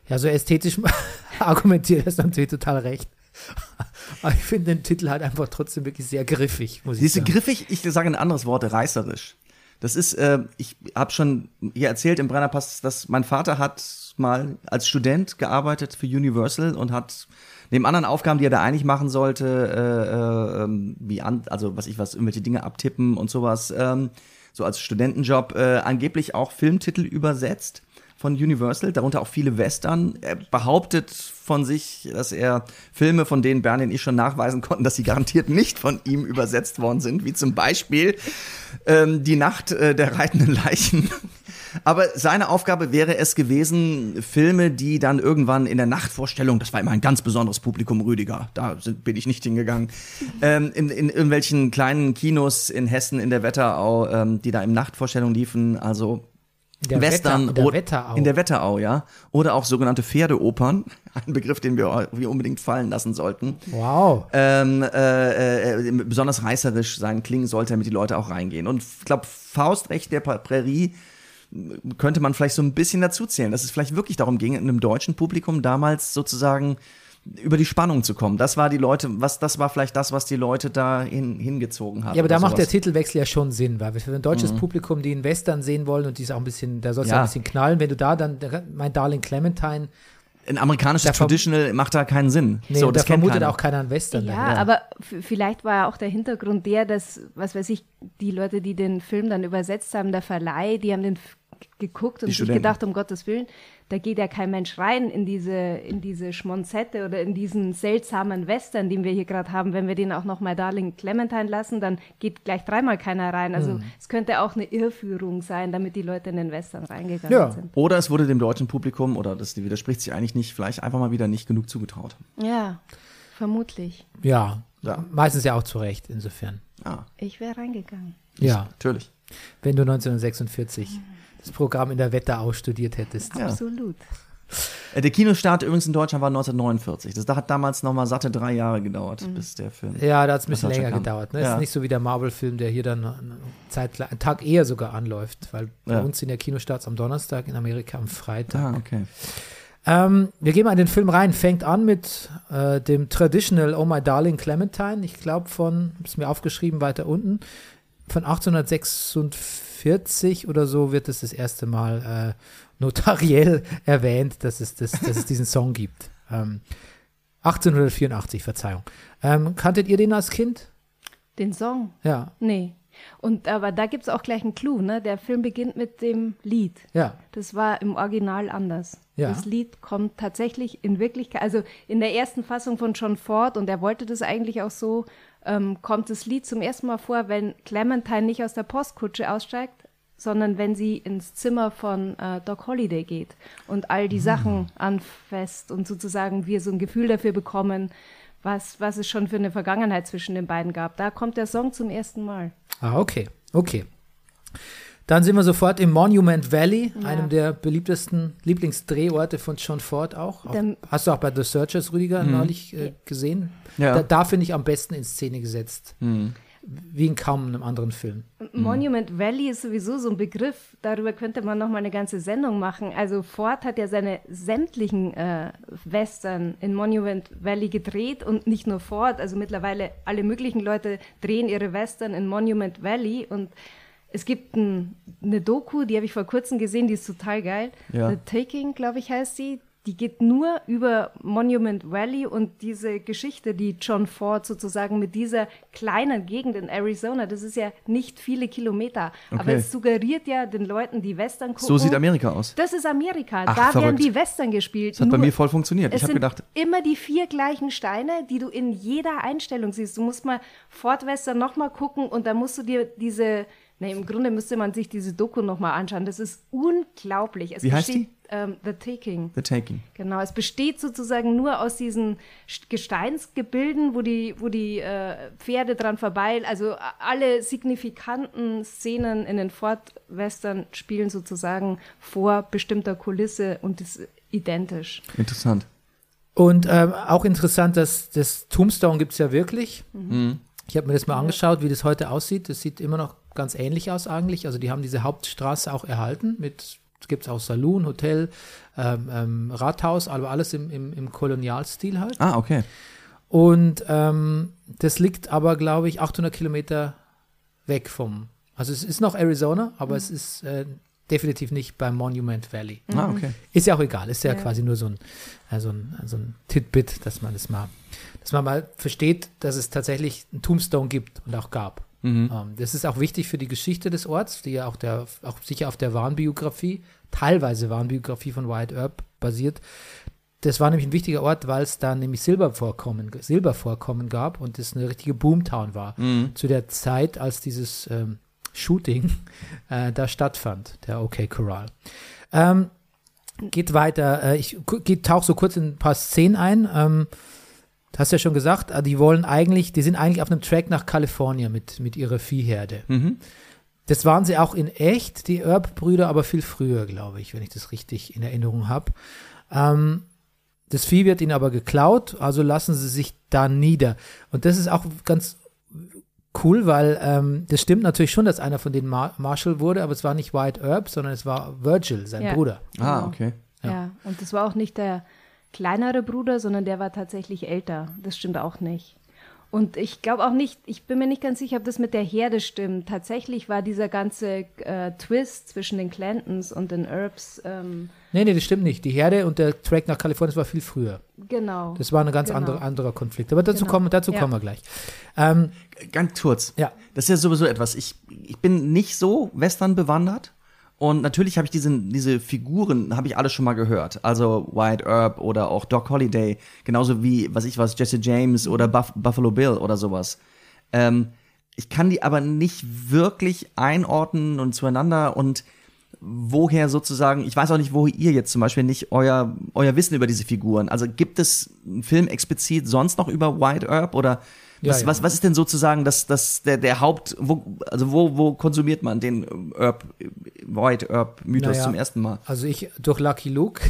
Ja, so ästhetisch [LAUGHS] argumentiert hast du natürlich total recht. Aber ich finde den Titel halt einfach trotzdem wirklich sehr griffig, muss ich Siehst du, sagen. griffig, ich sage ein anderes Wort, reißerisch. Das ist, äh, ich habe schon hier erzählt im Brennerpass, dass mein Vater hat mal als Student gearbeitet für Universal und hat neben anderen Aufgaben, die er da eigentlich machen sollte, äh, äh, wie an, also was ich was, irgendwelche Dinge abtippen und sowas, ähm, so als Studentenjob, äh, angeblich auch Filmtitel übersetzt von Universal, darunter auch viele Western. Er behauptet von sich, dass er Filme, von denen Bernie und ich schon nachweisen konnten, dass sie garantiert nicht von ihm übersetzt worden sind, wie zum Beispiel ähm, Die Nacht äh, der reitenden Leichen. Aber seine Aufgabe wäre es gewesen, Filme, die dann irgendwann in der Nachtvorstellung, das war immer ein ganz besonderes Publikum, Rüdiger, da bin ich nicht hingegangen, ähm, in, in irgendwelchen kleinen Kinos in Hessen, in der Wetterau, ähm, die da im Nachtvorstellung liefen, also In der Western Wetter, der Wetterau. In der Wetterau, ja. Oder auch sogenannte Pferdeopern, [LAUGHS] ein Begriff, den wir, wir unbedingt fallen lassen sollten. wow. Ähm, äh, äh, besonders reißerisch sein klingen sollte, damit die Leute auch reingehen. Und ich glaube, Faustrecht der Prärie könnte man vielleicht so ein bisschen dazu zählen, dass es vielleicht wirklich darum ging, in einem deutschen Publikum damals sozusagen über die Spannung zu kommen. Das war die Leute, was, das war vielleicht das, was die Leute da hin, hingezogen hat. Ja, aber da macht der sowas. Titelwechsel ja schon Sinn, weil für ein deutsches Publikum, die einen Western sehen wollen und die ist auch ein bisschen, da soll es Ja. ja. ein bisschen knallen, wenn du da dann, mein Darling Clementine, Ein amerikanisches Traditional macht da keinen Sinn. nee, so, das da kennt vermutet keiner. auch keiner einen Western. Ja, dahinter. aber f- vielleicht war ja auch der Hintergrund der, dass, was weiß ich, die Leute, die den Film dann übersetzt haben, der Verleih, die haben den geguckt und sich gedacht, um Gottes Willen, da geht ja kein Mensch rein in diese, in diese Schmonzette oder in diesen seltsamen Western, den wir hier gerade haben. Wenn wir den auch noch mal Darling Clementine lassen, dann geht gleich dreimal keiner rein. Also Hm. es könnte auch eine Irrführung sein, damit die Leute in den Western reingegangen Ja. sind. Oder es wurde dem deutschen Publikum, oder das widerspricht sich eigentlich nicht, vielleicht einfach mal wieder nicht genug zugetraut. Ja, vermutlich. ja, Ja. meistens ja auch zu Recht, insofern. Ja, Ich wäre reingegangen. Ja, natürlich. wenn du 1946 das Programm in der Wetterau studiert hättest. Ja. Absolut. Äh, Der Kinostart übrigens in Deutschland war 1949. Das hat damals noch mal satte drei Jahre gedauert, bis der Film. Ja, da hat es ein Das bisschen länger kam. gedauert. Ne? Ja. Ist nicht so wie der Marvel-Film, der hier dann einen, Zeit, einen Tag eher sogar anläuft, weil bei Ja. uns sind ja Kinostarts am Donnerstag, in Amerika am Freitag. Ah, okay. Ähm, wir gehen mal in den Film rein. Fängt an mit äh, dem Traditional Oh My Darling Clementine. Ich glaube von, habe es mir aufgeschrieben, weiter unten. Von 1846 oder so wird es das erste Mal äh, notariell [LAUGHS] erwähnt, dass es, das, dass es diesen Song gibt. Ähm, 1884, Verzeihung. Ähm, kanntet ihr den als Kind? Den Song? Ja, Nee. Und aber da gibt es auch gleich einen Clou, ne? Der Film beginnt mit dem Lied. ja. Das war im Original anders. Ja. Das Lied kommt tatsächlich in Wirklichkeit, also in der ersten Fassung von John Ford, und er wollte das eigentlich auch so, ähm, kommt das Lied zum ersten Mal vor, wenn Clementine nicht aus der Postkutsche aussteigt, sondern wenn sie ins Zimmer von äh, Doc Holliday geht und all die Sachen anfasst und sozusagen wir so ein Gefühl dafür bekommen, was, was es schon für eine Vergangenheit zwischen den beiden gab. Da kommt der Song zum ersten Mal. Ah, okay, okay. Dann sind wir sofort im Monument Valley, Ja. einem der beliebtesten Lieblingsdrehorte von John Ford auch. auch hast du auch bei The Searchers, Rüdiger, neulich äh, gesehen? Ja. Da, da finde ich am besten in Szene gesetzt. Wie in kaum einem anderen Film. Monument Valley ist sowieso so ein Begriff, darüber könnte man noch mal eine ganze Sendung machen. Also Ford hat ja seine sämtlichen äh, Western in Monument Valley gedreht und nicht nur Ford, also mittlerweile alle möglichen Leute drehen ihre Western in Monument Valley und es gibt ein, eine Doku, die habe ich vor kurzem gesehen, die ist total geil. Ja. The Taking, glaube ich, heißt sie. Die geht nur über Monument Valley und diese Geschichte, die John Ford sozusagen mit dieser kleinen Gegend in Arizona, das ist ja nicht viele Kilometer, aber Okay. es suggeriert ja den Leuten, die Western gucken. So sieht Amerika aus. Das ist Amerika. Ach, da werden verrückt. die Western gespielt. Das hat bei Nur- mir voll funktioniert. Ich habe gedacht, immer die vier gleichen Steine, die du in jeder Einstellung siehst. Du musst mal Ford Western nochmal gucken und dann musst du dir diese, ne, im Grunde müsste man sich diese Doku nochmal anschauen. Das ist unglaublich. Es Wie heißt besteht, Ähm, The Taking. The Taking. Genau, es besteht sozusagen nur aus diesen St- Gesteinsgebilden, wo die, wo die äh, Pferde dran vorbei, also a- alle signifikanten Szenen in den Ford-Western spielen sozusagen vor bestimmter Kulisse und ist identisch. Interessant. Und ähm, auch interessant, dass das Tombstone gibt es ja wirklich. Mhm. Ich habe mir das mal angeschaut, wie das heute aussieht. Das sieht immer noch ganz ähnlich aus eigentlich. Also die haben diese Hauptstraße auch erhalten. Mit gibt es auch Saloon, Hotel, ähm, ähm, Rathaus, aber alles im, im, im Kolonialstil halt. Ah, okay. Und ähm, das liegt aber, glaube ich, 800 Kilometer weg vom. Also es ist noch Arizona, aber es ist äh, definitiv nicht beim Monument Valley. Ah, okay. Ist ja auch egal, ist ja, Ja. quasi nur so ein, äh, so ein, so ein Titbit, dass man das mal, dass man mal versteht, dass es tatsächlich einen Tombstone gibt und auch gab. Mhm. Ähm, das ist auch wichtig für die Geschichte des Orts, die ja auch, der, auch sicher auf der Wahnbiografie, teilweise Wahnbiografie von Wyatt Earp basiert. Das war nämlich ein wichtiger Ort, weil es da nämlich Silbervorkommen, Silbervorkommen gab und es eine richtige Boomtown war. Zu der Zeit, als dieses ähm, Shooting äh, da stattfand, der OK Corral. Ähm, geht weiter. Äh, ich tauche so kurz in ein paar Szenen ein. Ähm, hast ja schon gesagt, äh, die wollen eigentlich, die sind eigentlich auf einem Track nach Kalifornien mit, mit ihrer Viehherde. Mhm. Das waren sie auch in echt, die Earp-Brüder, aber viel früher, glaube ich, wenn ich das richtig in Erinnerung habe. Ähm, das Vieh wird ihnen aber geklaut, also lassen sie sich da nieder. Und das ist auch ganz cool, weil ähm, das stimmt natürlich schon, dass einer von denen Mar Marshall wurde, aber es war nicht Wyatt Earp, sondern es war Virgil, sein Ja. Bruder. Ah, Genau. okay. Ja. Ja. und das war auch nicht der kleinere Bruder, sondern der war tatsächlich älter. Das stimmt auch nicht. Und ich glaube auch nicht, ich bin mir nicht ganz sicher, ob das mit der Herde stimmt. Tatsächlich war dieser ganze äh, Twist zwischen den Clantons und den Earps, ähm, Nee, nee, das stimmt nicht. Die Herde und der Track nach Kalifornien, das war viel früher. genau. Das war ein ganz Genau. andere, anderer Konflikt. Aber dazu, Genau. kommen, dazu Ja. kommen wir gleich. Ähm, Ganz kurz. Ja. Das ist ja sowieso etwas. Ich, ich bin nicht so Western bewandert. Und natürlich habe ich diese, diese Figuren, habe ich alle schon mal gehört. Also Wyatt Earp oder auch Doc Holliday. Genauso wie, was ich was, Jesse James oder Buff Buffalo Bill oder sowas. Ähm, ich kann die aber nicht wirklich einordnen und zueinander und woher sozusagen, ich weiß auch nicht, wo ihr jetzt zum Beispiel nicht euer, euer Wissen über diese Figuren. Also gibt es einen Film explizit sonst noch über Wyatt Earp oder was, ja. was, was ist denn sozusagen das, das, der, der Haupt, wo, also wo, wo konsumiert man den Earp, Wyatt Earp Mythos Naja. zum ersten Mal? also ich, durch Lucky Luke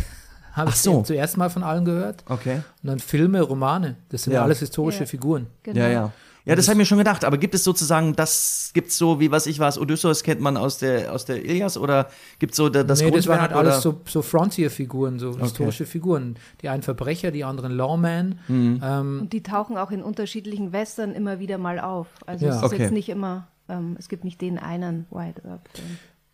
habe Ach ich so. zuerst mal von allen gehört. Okay. Und dann Filme, Romane. Das sind Ja. alles historische Ja. Figuren. genau. Ja, ja. Ja, das habe ich mir schon gedacht. Aber gibt es sozusagen, das gibt's so, wie was ich was, Odysseus kennt man aus der, aus der Ilias oder gibt's so da- das nee, das waren halt Grundwerk, alles oder? so, so Frontier-Figuren, so historische Figuren. Die einen Verbrecher, die anderen Lawman. Mhm. Ähm, Und die tauchen auch in unterschiedlichen Western immer wieder mal auf. Also Ja. es ist Okay. jetzt nicht immer, ähm, es gibt nicht den einen White Earp.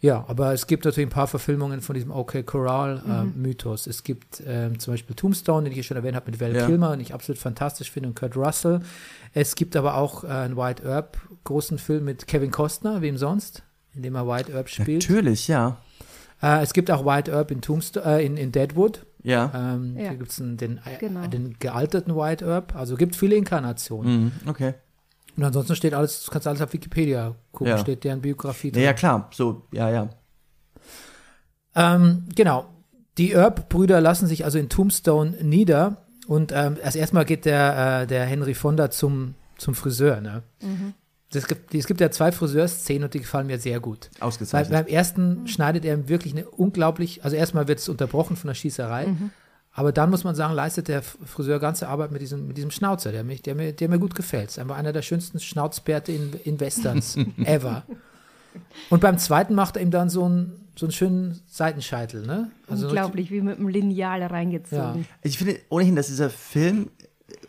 Ja, aber es gibt natürlich ein paar Verfilmungen von diesem OK Corral-Mythos. es gibt ähm, zum Beispiel Tombstone, den ich hier schon erwähnt habe, mit Val Ja. Kilmer, den ich absolut fantastisch finde, und Kurt Russell. Es gibt aber auch äh, einen White Earp großen Film mit Kevin Costner, wem sonst, in dem er White Earp spielt. Natürlich, ja. Äh, es gibt auch White Earp in, Tombstone, äh, in, in Deadwood. Ja. Ähm, Ja. Hier gibt es den, äh, Genau. den gealterten White Earp. Also gibt viele Inkarnationen. Mhm, okay. Und ansonsten steht alles, du kannst alles auf Wikipedia gucken, Ja. steht deren Biografie Ja, ja, klar. So, ja, ja. Ähm, genau. Die Earp-Brüder lassen sich also in Tombstone nieder und ähm, erst erstmal geht der, äh, der Henry Fonda zum, zum Friseur. Ne? Es, gibt, es gibt ja zwei Friseurszenen und die gefallen mir sehr gut. Weil Ausgezeichnet. beim ersten schneidet er wirklich eine unglaublich, also erstmal wird es unterbrochen von der Schießerei, aber dann muss man sagen, leistet der Friseur ganze Arbeit mit diesem, mit diesem Schnauzer, der, mich, der, mir, der mir gut gefällt. Ist einfach einer der schönsten Schnauzbärte in, in Westerns [LAUGHS] ever. Und beim zweiten macht er ihm dann so einen, so einen schönen Seitenscheitel, ne? Also Unglaublich, wie mit einem Lineal reingezogen. Ich finde ohnehin, dass dieser Film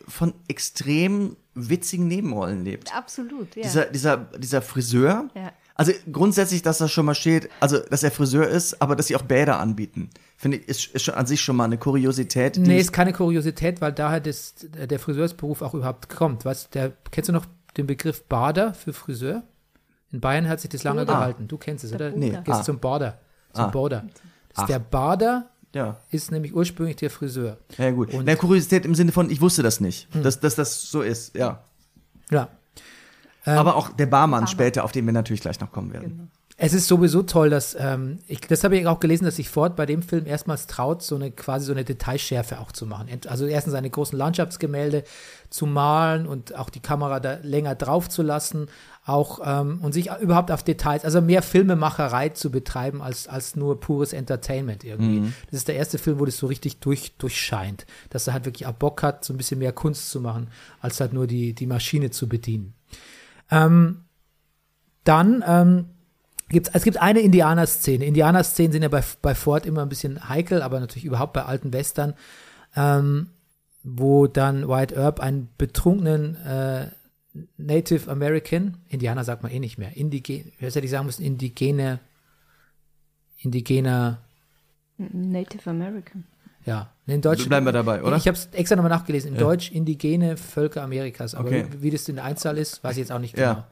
von extrem witzigen Nebenrollen lebt. Absolut, ja. Dieser, dieser, dieser Friseur. Ja. Also grundsätzlich, dass das schon mal steht, also dass er Friseur ist, aber dass sie auch Bäder anbieten, finde ich, ist, ist schon an sich schon mal eine Kuriosität. Nee, ist keine Kuriosität, weil daher das, der Friseursberuf auch überhaupt kommt. Weißt, der, kennst du noch den Begriff Bader für Friseur? In Bayern hat sich das lange Bruder. gehalten. Du kennst es, Der oder? Bruder. Nee. Gehst Ah. zum Bader. Zum Ah. Ach. der Bader ja. ist nämlich ursprünglich der Friseur. Ja, gut. Und- Na, Kuriosität im Sinne von, ich wusste das nicht, dass, dass das so ist, ja. Ja. Ähm, Aber auch der Barmann später, auf den wir natürlich gleich noch kommen werden. Genau. Es ist sowieso toll, dass ähm, ich, das habe ich auch gelesen, dass sich Ford bei dem Film erstmals traut, so eine quasi so eine Detailschärfe auch zu machen. Also erstens seine großen Landschaftsgemälde zu malen und auch die Kamera da länger drauf zu lassen, auch ähm, und sich überhaupt auf Details, also mehr Filmemacherei zu betreiben als, als nur pures Entertainment irgendwie. Das ist der erste Film, wo das so richtig durch, durchscheint, dass er halt wirklich auch Bock hat, so ein bisschen mehr Kunst zu machen, als halt nur die, die Maschine zu bedienen. Ähm, dann ähm, gibt's, es gibt eine Indianer-Szene. Indianer-Szenen sind ja bei, bei Ford immer ein bisschen heikel, aber natürlich überhaupt bei alten Western, ähm, wo dann White Earp einen betrunkenen äh, Native American, Indianer sagt man eh nicht mehr, Indigen, wie hätte ich sagen müssen, indigene, indigener, Native American. ja, in Deutsch. Bleiben wir dabei, oder? Ich habe es extra nochmal nachgelesen. Im Deutsch indigene Völker Amerikas. Aber Okay. wie, wie das in der Einzahl ist, weiß ich jetzt auch nicht Ja.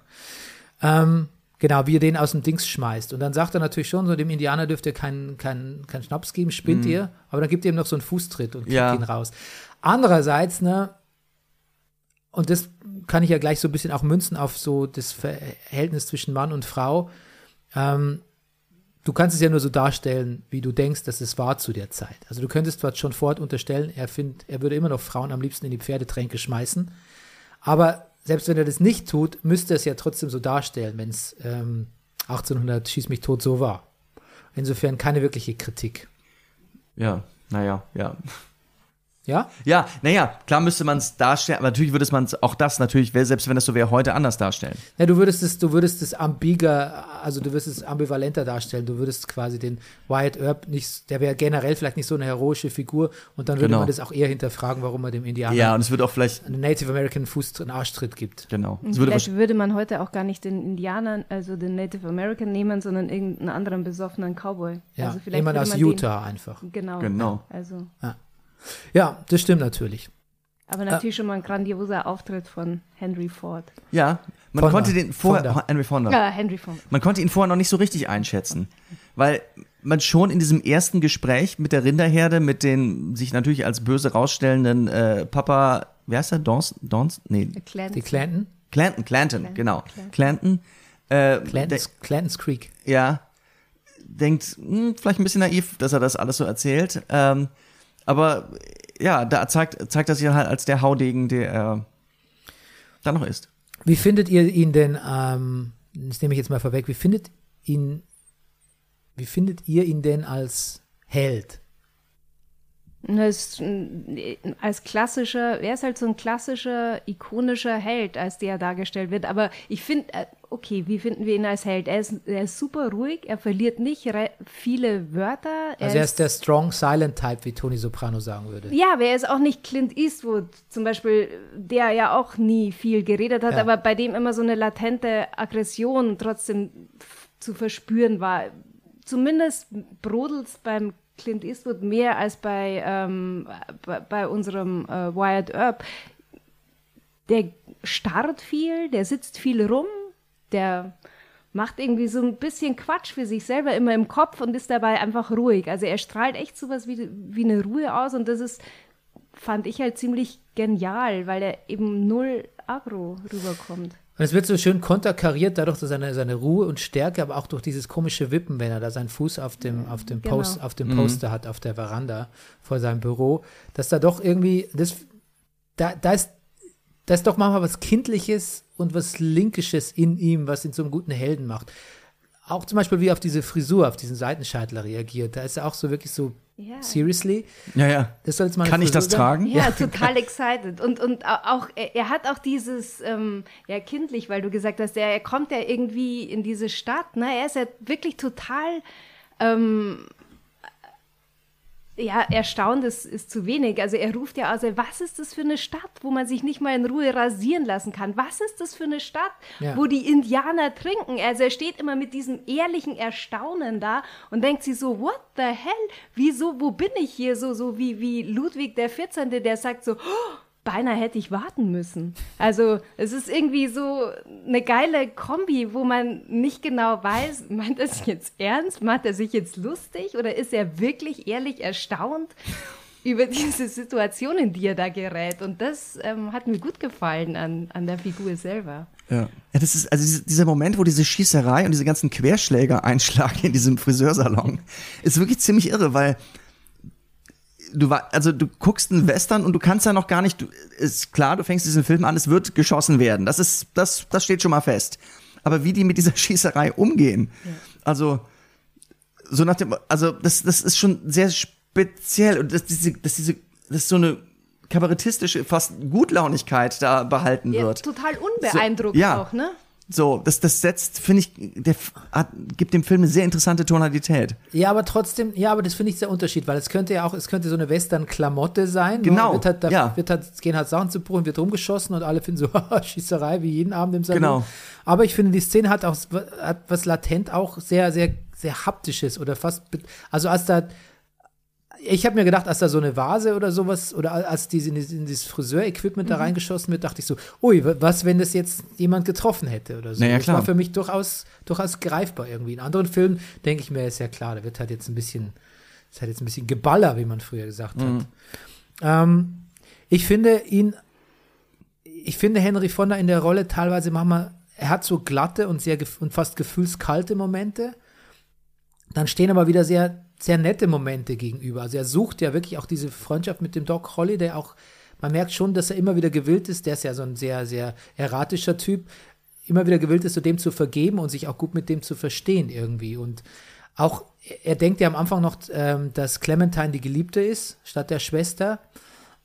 genau. Ähm, genau, wie er den aus dem Dings schmeißt. Und dann sagt er natürlich schon, so dem Indianer dürft ihr keinen keinen keinen Schnaps geben, spinnt ihr. Aber dann gibt ihr ihm noch so einen Fußtritt und Mhm. Ja. ihn raus. Andererseits, ne, und das kann ich ja gleich so ein bisschen auch münzen auf so das Verhältnis zwischen Mann und Frau. Ähm, du kannst es ja nur so darstellen, wie du denkst, dass es war zu der Zeit. Also du könntest zwar schon Ford unterstellen, er, find, er würde immer noch Frauen am liebsten in die Pferdetränke schmeißen, aber selbst wenn er das nicht tut, müsste er es ja trotzdem so darstellen, wenn es ähm, 1800 schieß mich tot so war. Insofern keine wirkliche Kritik. Ja, naja, ja. Ja? Ja, naja, klar müsste man es darstellen, aber natürlich würde man es auch das natürlich, selbst wenn das so wäre, heute anders darstellen. Ja, du würdest es, du würdest es ambiger, also du würdest es ambivalenter darstellen. Du würdest quasi den Wyatt Earp nicht, der wäre generell vielleicht nicht so eine heroische Figur und dann würde Genau. man das auch eher hinterfragen, warum er dem Indianer Ja, und es würde auch vielleicht, einen Native American Fuß einen Arschtritt gibt. genau. Und würde vielleicht würde man heute auch gar nicht den Indianern, also den Native American nehmen, sondern irgendeinen anderen besoffenen Cowboy. Ja, also vielleicht jemand aus man Utah einfach. Genau. Genau. Also, Ja, das stimmt natürlich. aber natürlich schon mal ein grandioser Auftritt von Henry Ford. ja, man Fonda. konnte den vorher, Fonda. Henry Fonda. Ja, Henry Ford. Man konnte ihn vorher noch nicht so richtig einschätzen, weil man schon in diesem ersten Gespräch mit der Rinderherde, mit den sich natürlich als böse rausstellenden äh, Papa, wer heißt der? Dawson? Dawson? Nee, Clancy. Die Clanton, Clanton, Clanton, Clanton, genau. Clanton. Clanton, äh, Clantons, Clantons Creek. ja, denkt, hm, vielleicht ein bisschen naiv, dass er das alles so erzählt, ähm, aber ja, da zeigt, zeigt er sich halt als der Haudegen, der er da noch ist. Wie findet ihr ihn denn, ähm, das nehme ich jetzt mal vorweg, wie findet ihn, wie findet ihr ihn denn als Held? Er ist, äh, als klassischer, er ist halt so ein klassischer, ikonischer Held, als der dargestellt wird. Aber ich finde, äh, okay, wie finden wir ihn als Held? Er ist, er ist super ruhig, er verliert nicht viele Wörter. Also er ist der Strong Silent Type, wie Tony Soprano sagen würde. Ja, aber er ist auch nicht Clint Eastwood zum Beispiel, der ja auch nie viel geredet hat, Ja. aber bei dem immer so eine latente Aggression trotzdem zu verspüren war. Zumindest brodelt beim Clint Eastwood mehr als bei, ähm, bei, bei unserem äh, Wyatt Earp. Der starrt viel, der sitzt viel rum, der macht irgendwie so ein bisschen Quatsch für sich selber immer im Kopf und ist dabei einfach ruhig. Also er strahlt echt sowas wie, wie eine Ruhe aus und das ist, fand ich halt ziemlich genial, weil er eben null aggro rüberkommt. Und es wird so schön konterkariert dadurch, dass seine, seine Ruhe und Stärke, aber auch durch dieses komische Wippen, wenn er da seinen Fuß auf dem, auf dem, Genau. Post, auf dem Poster hat, auf der Veranda vor seinem Büro, dass da doch irgendwie, das, da, da ist, da ist doch manchmal was Kindliches und was Linkisches in ihm, was ihn zum guten Helden macht. Auch zum Beispiel, wie er auf diese Frisur, auf diesen Seitenscheitel reagiert. Da ist er auch so wirklich so, Ja. seriously? Ja, ja. Das soll jetzt mal Kann ich das sein? tragen? Ja, total [LAUGHS] excited. Und, und au- auch, er er hat auch dieses, ähm, ja, kindlich, weil du gesagt hast, er, er kommt ja irgendwie in diese Stadt, ne? Er ist ja wirklich total, ähm, ja, erstaunt ist, ist zu wenig. Also er ruft ja aus, was ist das für eine Stadt, wo man sich nicht mal in Ruhe rasieren lassen kann? Was ist das für eine Stadt, Ja. wo die Indianer trinken? Also er steht immer mit diesem ehrlichen Erstaunen da und denkt sich so, what the hell? Wieso, wo bin ich hier? So, so wie, wie Ludwig der 14., der sagt so, oh, beinahe hätte ich warten müssen. Also es ist irgendwie so eine geile Kombi, wo man nicht genau weiß, [LAUGHS] meint er sich jetzt ernst, macht er sich jetzt lustig oder ist er wirklich ehrlich erstaunt über [LAUGHS] diese Situation, in die er da gerät. Und das ähm, hat mir gut gefallen an, an der Figur selber. Ja. ja, das ist, also diese, dieser Moment, wo diese Schießerei und diese ganzen Querschläger [LAUGHS] einschlagen in diesem Friseursalon, ist wirklich ziemlich irre, weil du war, also du guckst einen Western und du kannst ja noch gar nicht, du, ist klar, du fängst diesen Film an, es wird geschossen werden. Das ist, das, das steht schon mal fest. Aber wie die mit dieser [LAUGHS] Schießerei umgehen, also, so nach dem, also das, das ist schon sehr speziell und dass diese, dass diese, dass so eine kabarettistische, fast Gutlaunigkeit da behalten Ja, wird. total unbeeindruckt So, ja. auch, ne? So, das, das setzt, finde ich, der hat, gibt dem Film eine sehr interessante Tonalität. Ja, aber trotzdem, ja, aber das finde ich der Unterschied, weil es könnte ja auch, es könnte so eine Western-Klamotte sein. Genau, Ne? Wird halt, da ja. wird halt, gehen halt Sachen zu Bruch und wird rumgeschossen und alle finden so, [LAUGHS] Schießerei wie jeden Abend im Salon. Genau. Aber ich finde, die Szene hat auch hat was latent auch sehr, sehr, sehr haptisches oder fast, also als da, ich habe mir gedacht, als da so eine Vase oder sowas oder als diese in dieses, in dieses Friseur-Equipment Mhm. da reingeschossen wird, dachte ich so, ui, wa- was, wenn das jetzt jemand getroffen hätte oder so. Na ja, das klar. war für mich durchaus, durchaus greifbar irgendwie. In anderen Filmen denke ich mir, ist ja klar, da wird halt jetzt ein bisschen, ist halt jetzt ein bisschen Geballer, wie man früher gesagt Mhm. hat. Ähm, ich finde ihn, ich finde Henry Fonda in der Rolle teilweise manchmal, er hat so glatte und sehr und fast gefühlskalte Momente. Dann stehen aber wieder sehr, sehr nette Momente gegenüber. Also er sucht ja wirklich auch diese Freundschaft mit dem Doc Holliday auch. Man merkt schon, dass er immer wieder gewillt ist. Der ist ja so ein sehr, sehr erratischer Typ. Immer wieder gewillt ist, so dem zu vergeben und sich auch gut mit dem zu verstehen irgendwie. Und auch, er denkt ja am Anfang noch, ähm, dass Clementine die Geliebte ist, statt der Schwester.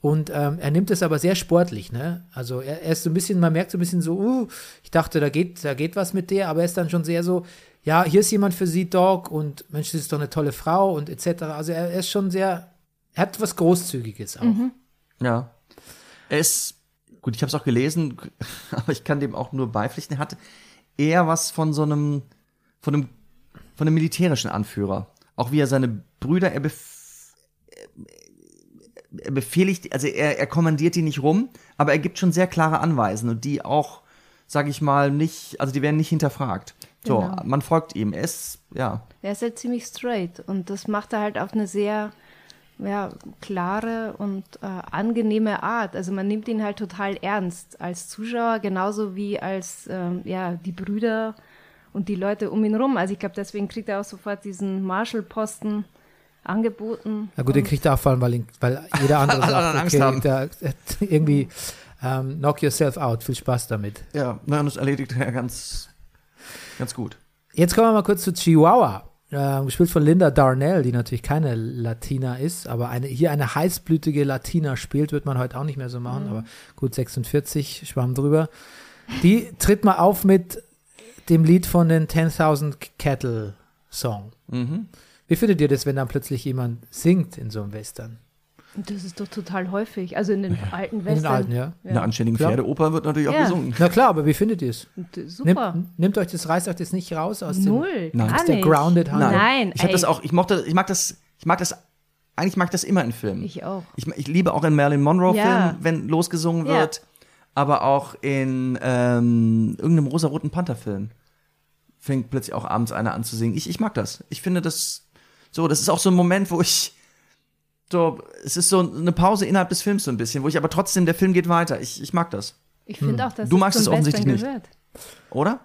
Und ähm, er nimmt es aber sehr sportlich, ne? Also er, er ist so ein bisschen, man merkt so ein bisschen so, uh, ich dachte, da geht, da geht was mit der, aber er ist dann schon sehr so, ja, hier ist jemand für sie, Doc, und Mensch, das ist doch eine tolle Frau und etc. Also er, er ist schon sehr, er hat was Großzügiges auch. Ja. Er ist, gut, ich habe es auch gelesen, [LAUGHS] aber ich kann dem auch nur beipflichten. Er hat eher was von so einem, von einem, von einem militärischen Anführer. Auch wie er seine Brüder, er, bef er befehligt, also er, er kommandiert die nicht rum, aber er gibt schon sehr klare Anweisen und die auch, sage ich mal, nicht, also die werden nicht hinterfragt. So, Genau. man folgt ihm. Er ist, ja, Er ist halt ziemlich straight und das macht er halt auf eine sehr ja, klare und äh, angenehme Art. Also man nimmt ihn halt total ernst als Zuschauer, genauso wie als ähm, ja, die Brüder und die Leute um ihn rum. Also ich glaube, deswegen kriegt er auch sofort diesen Marshall-Posten angeboten. Na gut, den kriegt er auch vor allem, weil, ihn, weil jeder [LAUGHS] andere sagt, Angst okay, haben. da, irgendwie ähm, knock yourself out, viel Spaß damit. ja, na, das erledigt er ganz, ganz gut. Jetzt kommen wir mal kurz zu Chihuahua. Äh, gespielt von Linda Darnell, die natürlich keine Latina ist, aber eine, hier eine heißblütige Latina spielt, wird man heute auch nicht mehr so machen, aber gut, 46, schwamm drüber. Die tritt mal auf mit dem Lied von den 10.000 Cattle Song. Wie findet ihr das, wenn dann plötzlich jemand singt in so einem Western? Das ist doch total häufig. Also in den alten In Western. den alten, ja. In einer anständigen Klar. Pferdeoper wird natürlich auch Ja. gesungen. Na klar, aber wie findet ihr es? Super. Nimmt, nimmt euch das, reißt euch das nicht raus aus dem Null. Nein. Gar aus der nicht. Grounded Hand? Nein. Ich habe das auch, ich mochte, ich mag das, ich mag das, eigentlich mag ich das immer in Filmen. Ich auch. Ich, ich liebe auch in Marilyn Monroe-Filmen, Ja. wenn losgesungen Ja. wird, aber auch in ähm, irgendeinem rosa-roten Panther-Film fängt plötzlich auch abends einer an zu singen. Ich, ich mag das. Ich finde das so, das ist auch so ein Moment, wo ich so, es ist so eine Pause innerhalb des Films so ein bisschen, wo ich aber trotzdem, der Film geht weiter. Ich, ich mag das. Ich finde auch, dass Du es magst es offensichtlich nicht. gehört. Oder?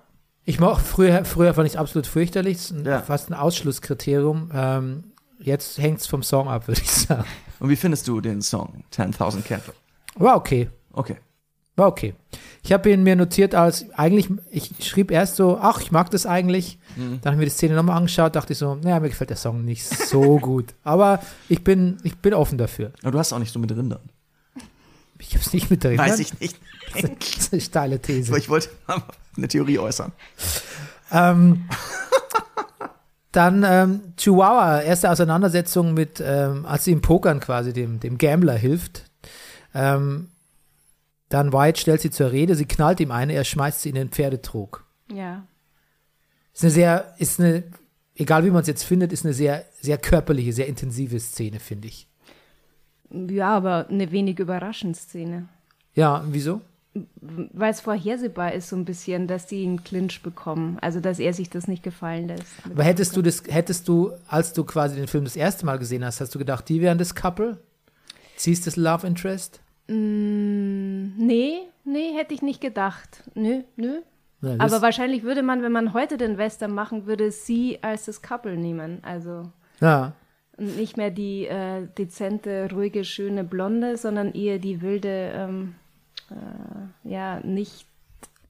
Ich mochte früher, früher fand ich es absolut fürchterlich, es ist Ja. fast ein Ausschlusskriterium. Ähm, jetzt hängt es vom Song ab, würde ich sagen. Und wie findest du den Song 10.000 Candles? War okay. Okay. War okay. Ich habe ihn mir notiert als, eigentlich, ich schrieb erst so, ach, ich mag das eigentlich. Mhm. Dann habe ich mir die Szene nochmal angeschaut, dachte ich so, naja, mir gefällt der Song nicht so [LAUGHS] gut. Aber ich bin, ich bin offen dafür. Aber du hast auch nicht so mit Rindern. Ich habe es nicht mit drin. Weiß ich nicht. Das ist eine steile These. Aber ich wollte eine Theorie äußern. Ähm, dann ähm, Chihuahua, erste Auseinandersetzung mit, ähm, als sie im Pokern quasi dem, dem Gambler hilft. Ähm, dann White stellt sie zur Rede, sie knallt ihm eine, er schmeißt sie in den Pferdetrog. Ja. Ist eine sehr, ist eine, egal wie man es jetzt findet, ist eine sehr, sehr körperliche, sehr intensive Szene, finde ich. Ja, aber eine wenig überraschende Szene. Ja, wieso? Weil es vorhersehbar ist so ein bisschen, dass die einen Clinch bekommen. Also, dass er sich das nicht gefallen lässt. Aber hättest du das, hättest du, als du quasi den Film das erste Mal gesehen hast, hast du gedacht, die wären das Couple? Siehst das Love Interest? Nee, nee, hätte ich nicht gedacht. Nö, nö. Ja, Aber wahrscheinlich würde man, wenn man heute den Western machen würde, sie als das Couple nehmen. Also ja. nicht mehr die äh, dezente, ruhige, schöne Blonde, sondern eher die wilde, ähm, äh, ja, nicht.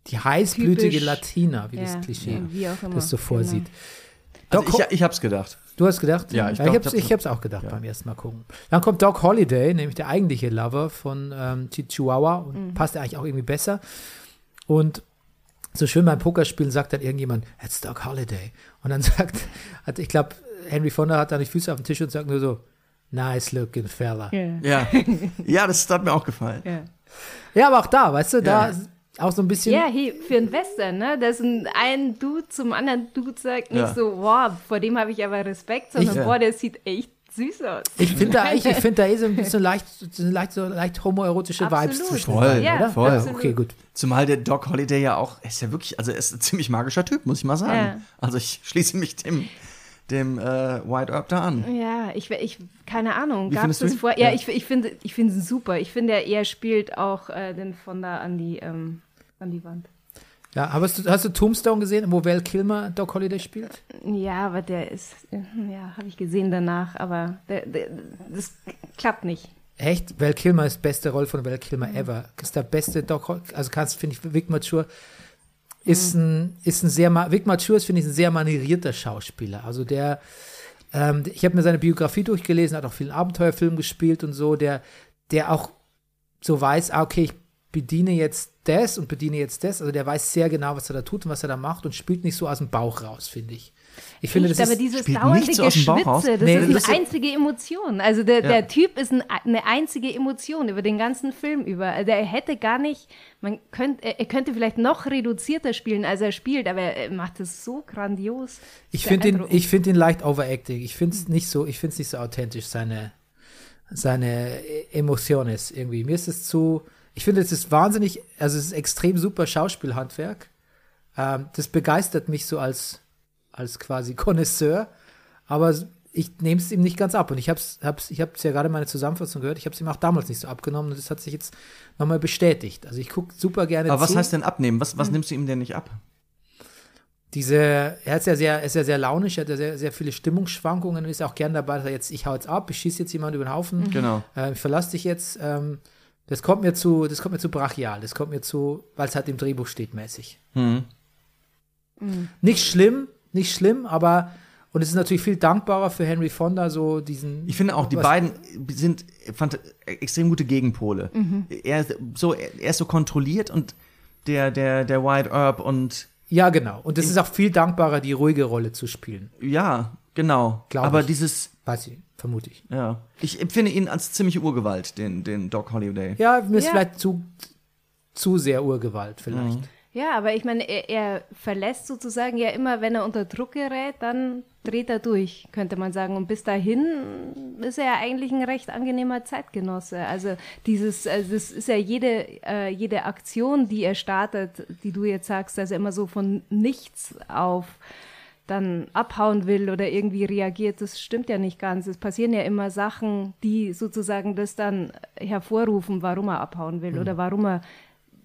Die heißblütige Typisch. Immer, wie ja, das Klischee ja, wie auch immer. das so vorsieht. Also Doc ich, ich hab's gedacht. Du hast gedacht? Ja, ich ich, glaub, hab's, ich hab's- ich hab's auch gedacht beim ersten Mal gucken. Dann kommt Doc Holiday, nämlich der eigentliche Lover von ähm, Chi- Chihuahua und Mhm. passt eigentlich auch irgendwie besser. Und so schön beim Pokerspielen sagt dann irgendjemand, it's Doc Holiday. Und dann [LAUGHS] sagt, hat, ich glaube, Henry Fonda hat da die Füße auf den Tisch und sagt nur so, nice looking fella. Ja, Ja. Ja. [LAUGHS] ja, das hat mir auch gefallen. Ja. aber auch da, weißt du, da Ja. Auch so ein bisschen, Ja, hey, für einen Western, ne? Dass ein, ein Dude zum anderen Dude sagt, nicht Ja. so, wow, vor dem habe ich aber Respekt, sondern, Ich- boah, der sieht echt süß aus. ich finde da, ich, ich find da eh so ein bisschen [LAUGHS] leicht, so leicht, so leicht homoerotische Vibes Absolut. zwischen Voll, Ja, oder? voll. absolut. Okay, gut. Zumal der Doc Holiday ja auch, er ist ja wirklich, also er ist ein ziemlich magischer Typ, muss ich mal sagen. Ja. Also ich schließe mich dem, dem äh, White Earp da an. Ja, ich, ich keine Ahnung. Wie Gab es das ihn? vor? Ja, Ja. ich, ich finde ich finde es super. Ich finde, er spielt auch äh, den Fonda an die, ähm, an die Wand. Ja, aber hast du, hast du Tombstone gesehen, wo Val Kilmer Doc Holiday spielt? Ja, aber der ist, ja, habe ich gesehen danach, aber der, der, das klappt nicht. Echt? Val Kilmer ist beste Rolle von Val Kilmer ever. Ist der beste Doc also kannst, finde ich, Vic Mature ist ein, ist ein sehr, Vic ist, finde ich, ein sehr manierierter Schauspieler. Also der, ähm, ich habe mir seine Biografie durchgelesen, hat auch vielen Abenteuerfilmen gespielt und so, der, der auch so weiß, ah, okay, ich bediene jetzt das und bediene jetzt das. Also der weiß sehr genau, was er da tut und was er da macht und spielt nicht so aus dem Bauch raus, finde ich. Ich finde, das aber dieses dauernde so? Geschwitze, das Nee, ist das eine ist- einzige Emotion. Also der, der Typ ist ein, eine einzige Emotion über den ganzen Film über. Also er hätte gar nicht, man könnte, er könnte vielleicht noch reduzierter spielen, als er spielt, aber er macht es so grandios. Ich finde ihn, ich finde ihn leicht overacting. Ich finde es nicht so, ich finde es nicht so authentisch, seine, seine Emotions irgendwie. Mir ist es zu, ich finde, es ist wahnsinnig, also es ist extrem super Schauspielhandwerk. Ähm, das begeistert mich so als, als quasi [LAUGHS] Connoisseur, aber ich nehme es ihm nicht ganz ab. Und ich habe es hab's, ich hab's ja gerade meine Zusammenfassung gehört, ich habe es ihm auch damals nicht so abgenommen und das hat sich jetzt nochmal bestätigt. Also ich gucke super gerne Aber was zu. heißt denn abnehmen? Was, was nimmst du ihm denn nicht ab? diese, er ist ja sehr, er ist ja sehr launisch, er hat ja sehr, sehr viele Stimmungsschwankungen und ist auch gern dabei, dass er jetzt, ich hau jetzt ab, ich schieße jetzt jemanden über den Haufen, Genau. äh, ich verlasse dich jetzt. Ähm, das kommt mir zu, das kommt mir zu brachial, das kommt mir zu, weil es halt im Drehbuch steht mäßig. Mhm. Nicht schlimm, nicht schlimm, aber und es ist natürlich viel dankbarer für Henry Fonda, so diesen. Ich finde auch, die beiden sind fand, extrem gute Gegenpole. Er, ist so, er ist so kontrolliert und der, der, der White Earp und Ja, genau. Und es ist auch viel dankbarer, die ruhige Rolle zu spielen. ja, genau. Glaub Aber ich. dieses, Weiß ich, vermute ich. ja. Ich empfinde ihn als ziemliche Urgewalt, den, den Doc Holiday. Ja, mir ist Ja. vielleicht zu, zu sehr Urgewalt, vielleicht. Ja, aber ich meine, er, er verlässt sozusagen ja immer, wenn er unter Druck gerät, dann dreht er durch, könnte man sagen. Und bis dahin ist er ja eigentlich ein recht angenehmer Zeitgenosse. Also dieses, also das ist ja jede, äh, jede Aktion, die er startet, die du jetzt sagst, dass er immer so von nichts auf dann abhauen will oder irgendwie reagiert, das stimmt ja nicht ganz. Es passieren ja immer Sachen, die sozusagen das dann hervorrufen, warum er abhauen will oder warum er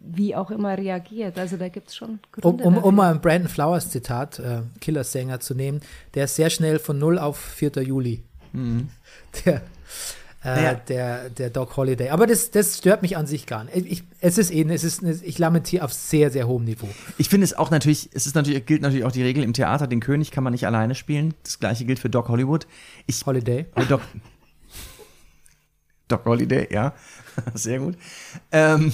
wie auch immer reagiert. Also da gibt es schon Um, Gründe. um, dafür. um mal ein Brandon Flowers Zitat, äh, Killersänger, zu nehmen, der ist sehr schnell von 0 auf 4. Juli. [LAUGHS] Der, äh, Naja. der, der Doc Holiday. Aber das, das stört mich an sich gar nicht. Ich, es ist eben, es ist, ich lamentiere auf sehr, sehr hohem Niveau. Ich finde es auch natürlich, es ist natürlich, gilt natürlich auch die Regel im Theater, den König kann man nicht alleine spielen. Das gleiche gilt für Doc Hollywood. Ich, Holiday. äh, Doc, [LAUGHS] Doc Holiday, ja. [LAUGHS] Sehr gut. Ähm,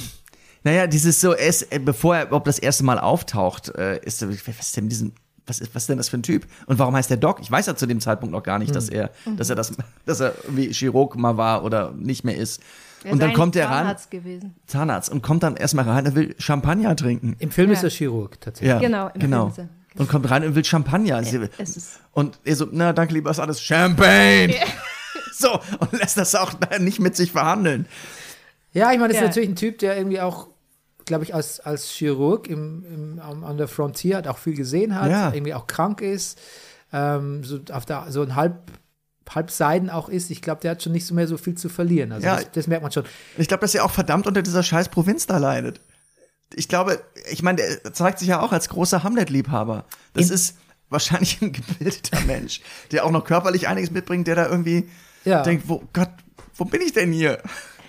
naja, dieses so, es, äh, bevor er überhaupt das erste Mal auftaucht, äh, ist er, was ist denn mit diesem, was ist, was ist denn das für ein Typ? Und warum heißt der Doc? Ich weiß ja zu dem Zeitpunkt noch gar nicht, dass er, dass er das, [LAUGHS] dass er wie Chirurg mal war oder nicht mehr ist. Er und dann kommt er ran, Zahnarzt gewesen. Zahnarzt, und kommt dann erstmal rein, er will Champagner trinken. Im Film Ja. ist er Chirurg tatsächlich. Ja, Genau, im genau. Film ist er. Und kommt rein und will Champagner. Ist- und er so, na, danke, lieber, ist alles Champagne. [LAUGHS] So, und lässt das auch nicht mit sich verhandeln. Ja, ich meine, das Ja. ist natürlich ein Typ, der irgendwie auch, glaube ich, als, als Chirurg im, im, an der Frontier hat auch viel gesehen hat, Ja. irgendwie auch krank ist, ähm, so, auf der, so ein halb, halb Seiden auch ist. Ich glaube, der hat schon nicht so mehr so viel zu verlieren. Also Ja. das, das merkt man schon. Ich glaube, dass er auch verdammt unter dieser scheiß Provinz da leidet. Ich glaube, ich meine, der zeigt sich ja auch als großer Hamlet-Liebhaber. Das In- ist wahrscheinlich ein gebildeter Mensch, der auch noch körperlich einiges mitbringt, der da irgendwie Ja. denkt, wo Gott, wo bin ich denn hier?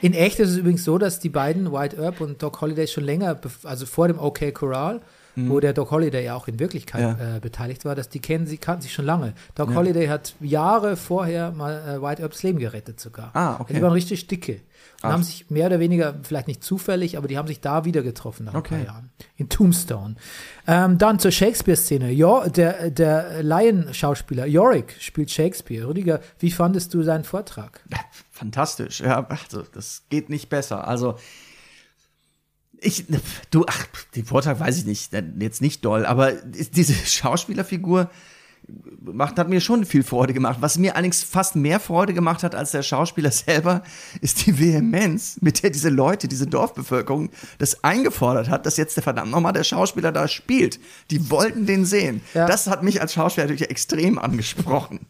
In echt ist es übrigens so, dass die beiden, White Earp und Doc Holliday, schon länger, also vor dem OK Corral, wo der Doc Holliday ja auch in Wirklichkeit Mhm. Ja. äh, beteiligt war, dass die kennen sie, kannten sich schon lange. Doc Holliday hat Jahre vorher mal äh, White Earps Leben gerettet sogar. Ah, okay. Die waren richtig dicke. Und Ach. haben sich mehr oder weniger, vielleicht nicht zufällig, aber die haben sich da wieder getroffen nach ein Okay. paar Jahren. In Tombstone. Ähm, dann zur Shakespeare-Szene. Ja, der, der Lion-Schauspieler Yorick spielt Shakespeare. Rüdiger, wie fandest du seinen Vortrag? [LAUGHS] Fantastisch. Ja, also, das geht nicht besser. Also, ich, du, ach, den Vortrag weiß ich nicht, jetzt nicht doll, aber diese Schauspielerfigur macht, hat mir schon viel Freude gemacht. Was mir allerdings fast mehr Freude gemacht hat als der Schauspieler [LAUGHS] selber, ist die Vehemenz, mit der diese Leute, diese Dorfbevölkerung das eingefordert hat, dass jetzt der verdammt nochmal der Schauspieler da spielt. Die wollten den sehen. Ja. Das hat mich als Schauspieler natürlich extrem angesprochen.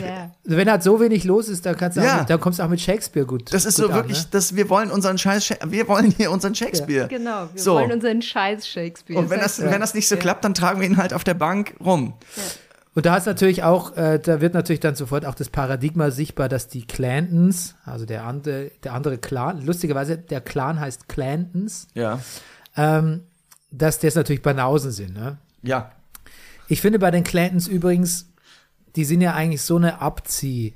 Ja. Also wenn halt so wenig los ist, dann, kannst du Ja. auch mit, dann kommst du auch mit Shakespeare gut. Das ist gut so an, wirklich, ne? dass wir wollen unseren Scheiß, wir wollen hier unseren Shakespeare. Genau, wir so. wollen unseren Scheiß Shakespeare. Und wenn das, wenn das nicht so Ja. klappt, dann tragen wir ihn halt auf der Bank rum. Und da ist natürlich auch, äh, da wird natürlich dann sofort auch das Paradigma sichtbar, dass die Clantons, also der andere, der andere Clan, lustigerweise der Clan heißt Clantons, Ja. ähm, dass das natürlich Banausen sind. Ne? Ja. Ich finde bei den Clantons übrigens, die sind ja eigentlich so eine Abzieh,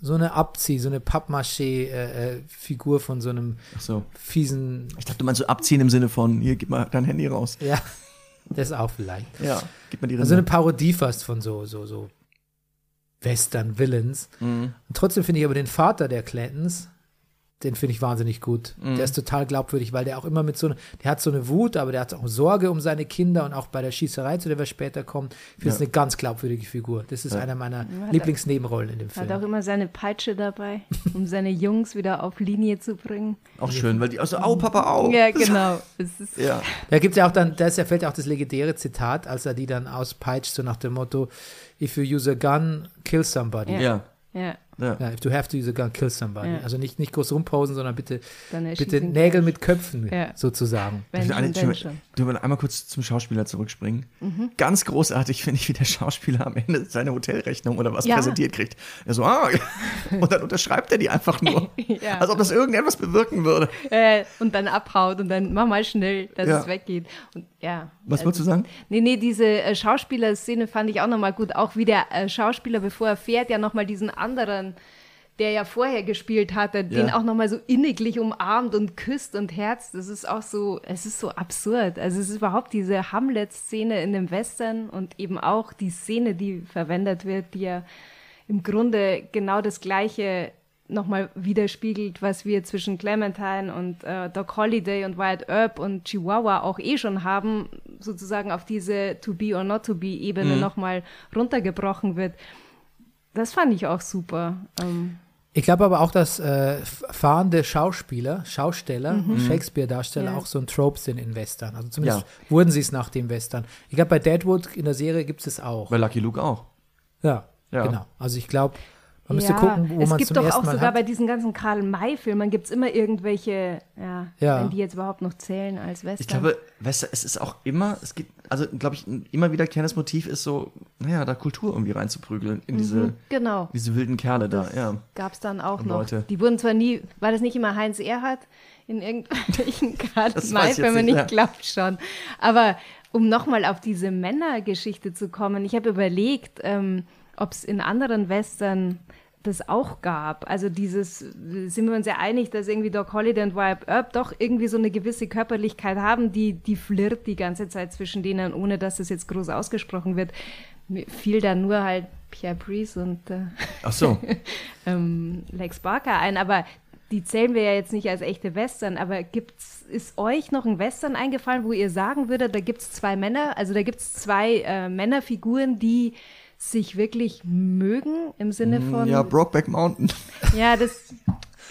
so eine Abzieh, so eine Pappmaché-Figur von so einem so. fiesen, Ich dachte, du meinst so abziehen im Sinne von, hier, gib mal dein Handy raus. ja, [LAUGHS] das auch vielleicht. Ja. Gib mal die Also eine Rinde. Parodie fast von so, so, so Western-Villains. Mhm. Und trotzdem finde ich aber den Vater der Clantons, den finde ich wahnsinnig gut. Mhm. Der ist total glaubwürdig, weil der auch immer mit so, ne- der hat so eine Wut, aber der hat auch Sorge um seine Kinder und auch bei der Schießerei, zu der wir später kommen, ich finde es Ja. eine ganz glaubwürdige Figur. Das ist Ja. einer meiner er- Lieblingsnebenrollen in dem Hat auch Film. immer seine Peitsche dabei, um seine Jungs wieder auf Linie zu bringen. Auch schön, weil die auch so, au, Papa, au. Ja, genau. Es ist, Ja. Da gibt es ja auch dann, da ist ja, fällt ja auch das legendäre Zitat, als er die dann auspeitscht, so nach dem Motto, if you use a gun, kill somebody. Ja. Ja. Ja, if you have to use a gun, kill somebody. Ja. Also nicht, nicht groß rumposen, sondern bitte, bitte Nägel mit Köpfen Ja. sozusagen. Wenn will schon, Mhm. Du will einmal kurz zum Schauspieler zurückspringen. Ganz großartig finde ich, wie der Schauspieler am Ende seine Hotelrechnung oder was Ja. präsentiert kriegt. Er so, ah, [LAUGHS] und dann unterschreibt er die einfach nur. [LAUGHS] Ja. Als ob das irgendetwas bewirken würde. Äh, und dann abhaut und dann mach mal schnell, dass Ja. es weggeht. Und ja. Was wolltest du sagen? Nee, nee, diese äh, Schauspielerszene fand ich auch nochmal gut. Auch wie der äh, Schauspieler, bevor er fährt, ja nochmal diesen anderen, der ja vorher gespielt hatte, den auch nochmal so inniglich umarmt und küsst und herzt. Das ist auch so, es ist so absurd. Also es ist überhaupt diese Hamlet-Szene in dem Western und eben auch die Szene, die verwendet wird, die ja im Grunde genau das Gleiche nochmal widerspiegelt, was wir zwischen Clementine und äh, Doc Holliday und Wyatt Earp und Chihuahua auch eh schon haben, sozusagen auf diese To Be or Not To Be Ebene nochmal runtergebrochen wird. Das fand ich auch super. Ähm, Ich glaube aber auch, dass äh, fahrende Schauspieler, Schausteller, Shakespeare-Darsteller Ja. auch so ein Trope sind in Western. Also zumindest Ja. wurden sie es nach dem Western. Ich glaube, bei Deadwood in der Serie gibt es es auch. Bei Lucky Luke auch. Ja, Ja. genau. Also ich glaube, Man müsste gucken, wo es man gibt zum doch ersten auch Mal sogar hat. bei diesen ganzen Karl-May-Filmen gibt es immer irgendwelche, ja, Ja. wenn die jetzt überhaupt noch zählen als Western. Ich glaube, weißt du, es ist auch immer, es gibt, also glaube ich, ein immer wiederkehrendes Motiv ist so, naja, da Kultur irgendwie reinzuprügeln in diese, genau. diese wilden Kerle da, ja. Gab es dann auch Und noch. Leute. Die wurden zwar nie, war das nicht immer Heinz Erhardt in irgendwelchen [LAUGHS] Das ich Karl-May-Filmen? Ich nicht, glaube schon. Aber um nochmal auf diese Männergeschichte zu kommen, ich habe überlegt, ähm, ob es in anderen Western das auch gab. Also dieses, sind wir uns ja einig, dass irgendwie Doc Holliday und Wyatt Earp doch irgendwie so eine gewisse Körperlichkeit haben, die, die flirt die ganze Zeit zwischen denen, ohne dass das jetzt groß ausgesprochen wird. Mir fiel da nur halt Pierre Breeze und äh, Ach so. [LAUGHS] ähm, Lex Barker ein, aber die zählen wir ja jetzt nicht als echte Western, aber gibt's, ist euch noch ein Western eingefallen, wo ihr sagen würdet, da gibt es zwei Männer, also da gibt es zwei äh, Männerfiguren, die sich wirklich mögen im Sinne von. Mm, Ja, Brokeback Mountain. [LAUGHS] Ja, das. [LAUGHS]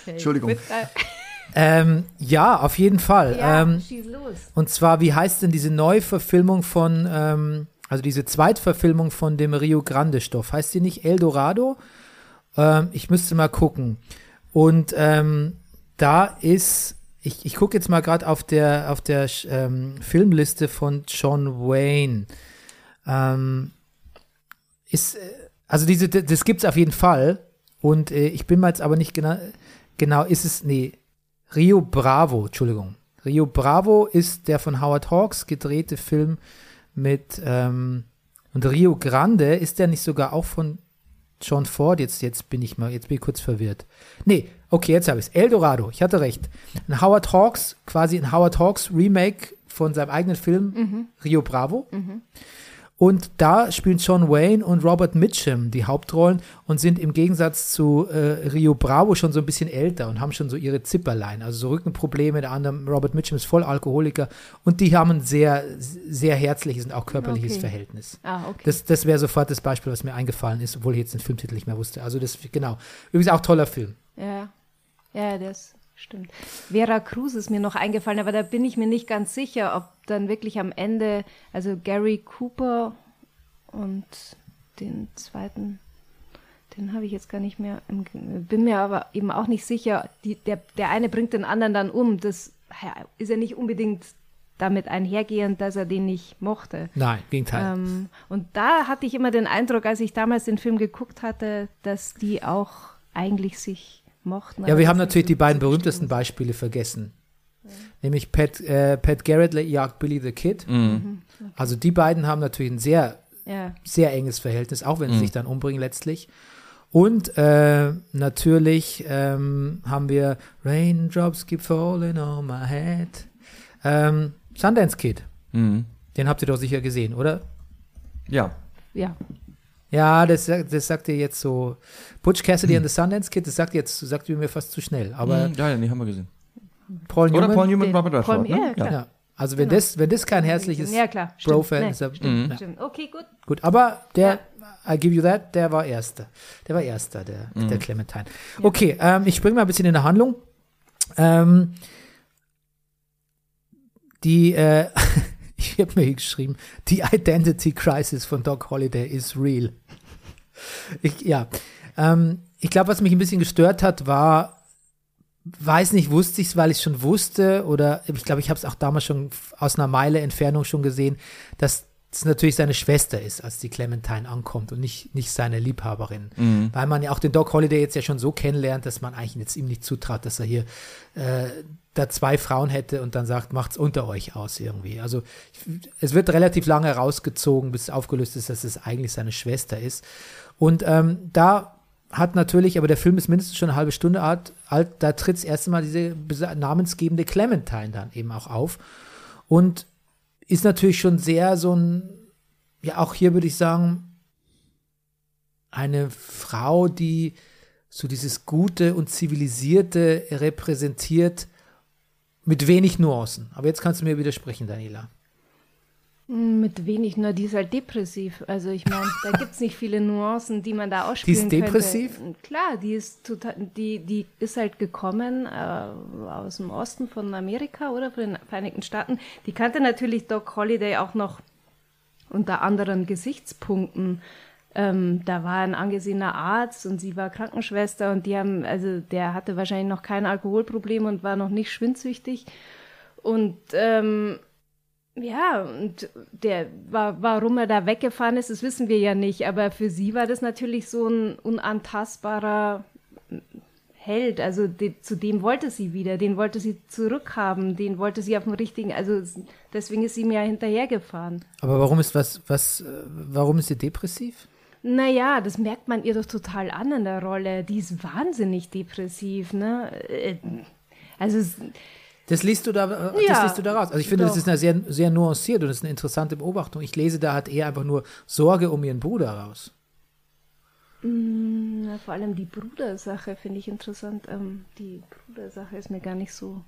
Okay, Entschuldigung. Mit, äh, [LAUGHS] Ähm, ja, auf jeden Fall. ja, ähm, schieß los. und zwar, wie heißt denn diese Neuverfilmung von, ähm, also diese Zweitverfilmung von dem Rio Grande Stoff? Heißt die nicht Eldorado? Ähm, ich müsste mal gucken. Und ähm, da ist, ich, ich gucke jetzt mal gerade auf der, auf der ähm, Filmliste von John Wayne. Ähm, ist, äh, also diese, das gibt's auf jeden Fall. Und äh, ich bin mal jetzt aber nicht genau, genau, ist es, nee, Rio Bravo, Entschuldigung. Rio Bravo ist der von Howard Hawks gedrehte Film mit, ähm, und Rio Grande, ist der nicht sogar auch von John Ford? Jetzt, jetzt bin ich mal, jetzt bin ich kurz verwirrt. Nee, okay, jetzt habe ich es. Eldorado, ich hatte recht. Ein Howard Hawks, quasi ein Howard Hawks Remake von seinem eigenen Film Rio Bravo. Und da spielen John Wayne und Robert Mitchum die Hauptrollen und sind im Gegensatz zu äh, Rio Bravo schon so ein bisschen älter und haben schon so ihre Zipperlein, also so Rückenprobleme. Der andere, Robert Mitchum, ist voll Alkoholiker und die haben ein sehr, sehr herzliches und auch körperliches Okay. Verhältnis. Ah, okay. Das, das wäre sofort das Beispiel, was mir eingefallen ist, obwohl ich jetzt den Filmtitel nicht mehr wusste. Also das, genau. Übrigens auch toller Film. Ja, ja, das stimmt. Vera Cruz ist mir noch eingefallen, aber da bin ich mir nicht ganz sicher, ob dann wirklich am Ende, also Gary Cooper und den zweiten, den habe ich jetzt gar nicht mehr, im, bin mir aber eben auch nicht sicher. Die, der, der eine bringt den anderen dann um. Das ist ja nicht unbedingt damit einhergehend, dass er den nicht mochte. Nein, Gegenteil. Ähm, und da hatte ich immer den Eindruck, als ich damals den Film geguckt hatte, dass die auch eigentlich sich mochten. ja, wir das haben natürlich die beiden berühmtesten. Beispiele vergessen. Nämlich Pat, äh, Pat Garrett jagt Billy the Kid. Also die beiden haben natürlich ein sehr Ja, sehr enges Verhältnis, auch wenn sie sich dann umbringen letztlich. Und äh, natürlich ähm, haben wir Raindrops keep falling on my head. Ähm, Sundance Kid, Mhm. den habt ihr doch sicher gesehen, oder? Ja. ja. Ja, das, das sagt ihr jetzt so. Butch Cassidy and the Sundance Kid, das sagt jetzt, sagt ihr mir fast zu schnell. Aber Mhm, ja, ja, nee, haben wir gesehen. Paul Oder Newman, Paul Newman, Den Robert Redford, Paul- ja, ne? klar. ja. Also wenn das, wenn das kein herzliches Ja, klar. stimmt. Bro-Fan Nee, ist, er Mhm. bestimmt. Ja. Stimmt. Okay, gut. Gut, aber der, I give you that, der war erster. Der war erster, der, der Clementine. Okay, ähm, ich springe mal ein bisschen in der Handlung. Ähm, die, äh, [LAUGHS] ich habe mir hier geschrieben, die Identity Crisis von Doc Holliday is real. Ich, ja, ähm, ich glaube, was mich ein bisschen gestört hat, war, weiß nicht, wusste ich es, weil ich es schon wusste oder ich glaube, ich habe es auch damals schon aus einer Meile Entfernung schon gesehen, dass es natürlich seine Schwester ist, als die Clementine ankommt und nicht, nicht seine Liebhaberin. Weil man ja auch den Doc Holliday jetzt ja schon so kennenlernt, dass man eigentlich jetzt ihm nicht zutraut, dass er hier äh, da zwei Frauen hätte und dann sagt, macht's unter euch aus irgendwie. Also ich, es wird relativ lange rausgezogen, bis aufgelöst ist, dass es eigentlich seine Schwester ist. Und ähm, da hat natürlich, aber der Film ist mindestens schon eine halbe Stunde alt, da tritt das erste Mal diese namensgebende Clementine dann eben auch auf. Und ist natürlich schon sehr so ein, ja, auch hier würde ich sagen, eine Frau, die so dieses Gute und Zivilisierte repräsentiert mit wenig Nuancen. Aber jetzt kannst du mir widersprechen, Daniela. Mit wenig, nur die ist halt depressiv. Also ich meine, da gibt es nicht viele Nuancen, die man da ausspielen Die ist depressiv? Könnte. Klar, die ist total, die, die ist halt gekommen äh, aus dem Osten von Amerika oder von den Vereinigten Staaten. Die kannte natürlich Doc Holliday auch noch unter anderen Gesichtspunkten. ähm, da war ein angesehener Arzt und sie war Krankenschwester und die haben, also der hatte wahrscheinlich noch kein Alkoholproblem und war noch nicht schwindsüchtig. Und ähm, ja, und der, war, warum er da weggefahren ist, das wissen wir ja nicht. Aber für sie war das natürlich so ein unantastbarer Held. Also de, zu dem wollte sie wieder, den wollte sie zurückhaben, den wollte sie auf dem richtigen, also deswegen ist sie mir ja hinterhergefahren. Aber warum ist was, was, äh, warum ist sie depressiv? Naja, das merkt man ihr doch total an in der Rolle. Die ist wahnsinnig depressiv, ne? Äh, Also es- Das liest du da, äh, das Ja, liest du da raus. Also ich finde, das doch. ist eine sehr, sehr nuanciert und das ist eine interessante Beobachtung. Ich lese da halt eher einfach nur Sorge um ihren Bruder raus. na, vor allem die Brudersache finde ich interessant. Ähm, die Brudersache ist mir gar nicht so.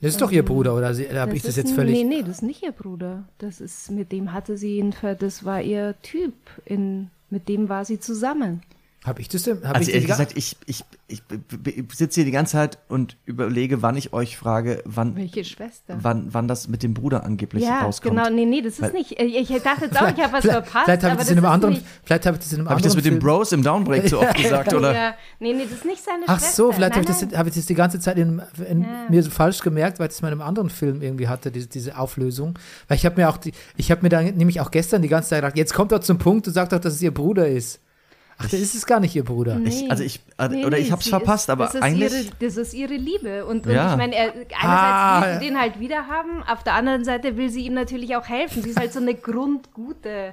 Das ist doch ihr Bruder, oder sie- habe ich das jetzt völlig. Nee, nee, das ist nicht ihr Bruder. Das ist, mit dem hatte sie jedenfalls, das war ihr Typ. In, mit dem war sie zusammen. Habe ich das denn? Hab Also ich ehrlich gesagt, ich, ich, ich, ich sitze hier die ganze Zeit und überlege, wann ich euch frage, wann, Welche Schwester? wann, wann das mit dem Bruder angeblich ja, rauskommt. genau. Nee, nee, das ist Weil- nicht. Ich dachte jetzt auch, ich habe was vielleicht, verpasst. Vielleicht habe ich aber das in einem anderen, nicht- vielleicht habe ich das in einem Habe ich anderen das mit dem Film- Bros im Downbreak zu [LAUGHS] oft gesagt, oder? Ja, nee, nee, das ist nicht seine Ach Schwester. so, vielleicht habe ich, das, hab ich das die ganze Zeit in, in Ja. mir so falsch gemerkt, weil ich das in einem anderen Film irgendwie hatte, diese, diese Auflösung. Weil ich habe mir auch, die, ich habe mir da nämlich auch gestern die ganze Zeit gedacht, jetzt kommt er zum Punkt und sagt doch, dass es ihr Bruder ist. Ach, das ist es gar nicht ihr Bruder. Nee. Ich- also ich- äh, Nee, oder nee, ich hab's verpasst, ist, aber das ist eigentlich- Ihre, das ist ihre Liebe. Und, und Ja. ich meine, er, einerseits Ah. will sie den halt wieder haben, auf der anderen Seite will sie ihm natürlich auch helfen. Sie ist halt so eine grundgute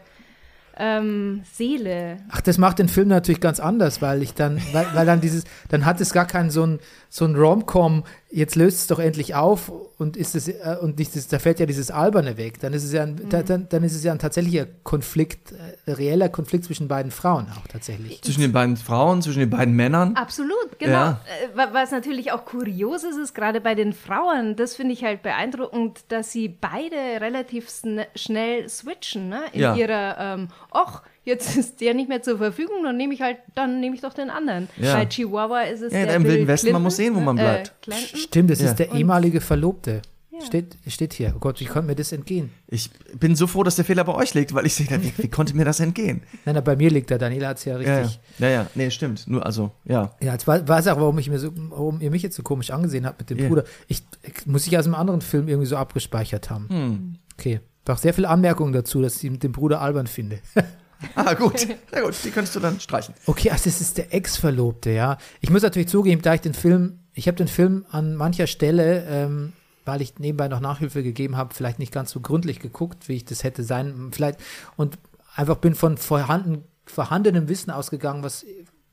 ähm, Seele. Ach, das macht den Film natürlich ganz anders, weil ich dann, weil, weil dann dieses, dann hat es gar keinen so ein, so ein Rom-Com, jetzt löst es doch endlich auf und ist es, äh, und nicht das, da fällt ja dieses Alberne weg. Dann ist es ja ein, da, dann, dann ist es ja ein tatsächlicher Konflikt, äh, reeller Konflikt zwischen beiden Frauen auch tatsächlich. Zwischen den beiden Frauen, zwischen den beiden Männern. Absolut, genau. Ja. Äh, wa- Was natürlich auch kurios ist, ist gerade bei den Frauen, das finde ich halt beeindruckend, dass sie beide relativ schnell switchen, ne? In Ja. ihrer, ähm, ach, jetzt ist der nicht mehr zur Verfügung, dann nehme ich halt, dann nehme ich doch den anderen. Ja. Bei Chihuahua ist es Ja, der im Bill Wilden Westen, man Clinton, muss sehen, wo man ne? bleibt. Äh. Stimmt, das Ja. ist der ehemalige Verlobte. Ja. Steht, steht hier. Oh Gott, wie konnte mir das entgehen? Ich bin so froh, dass der Fehler bei euch liegt, weil ich sehe, wie, wie konnte mir das entgehen? [LAUGHS] Nein, nein, bei mir liegt er. Daniela hat es ja Ja, ja, richtig. ja, ja, nee, stimmt. Nur, also, ja. Ja, jetzt weiß weiß auch, warum ich mir so, warum ihr mich jetzt so komisch angesehen habt mit dem Ja. Bruder. Ich, ich muss ich aus einem anderen Film irgendwie so abgespeichert haben. Hm. Okay. Doch sehr viele Anmerkungen dazu, dass ich dem Bruder albern finde. [LAUGHS] Ah, gut. [LAUGHS] Na gut, die könntest du dann streichen. Okay, also das ist der Ex-Verlobte, ja. Ich muss natürlich zugeben, da ich den Film, ich habe den Film an mancher Stelle, ähm, weil ich nebenbei noch Nachhilfe gegeben habe, vielleicht nicht ganz so gründlich geguckt, wie ich das hätte sein, vielleicht und einfach bin von vorhanden, vorhandenem Wissen ausgegangen, was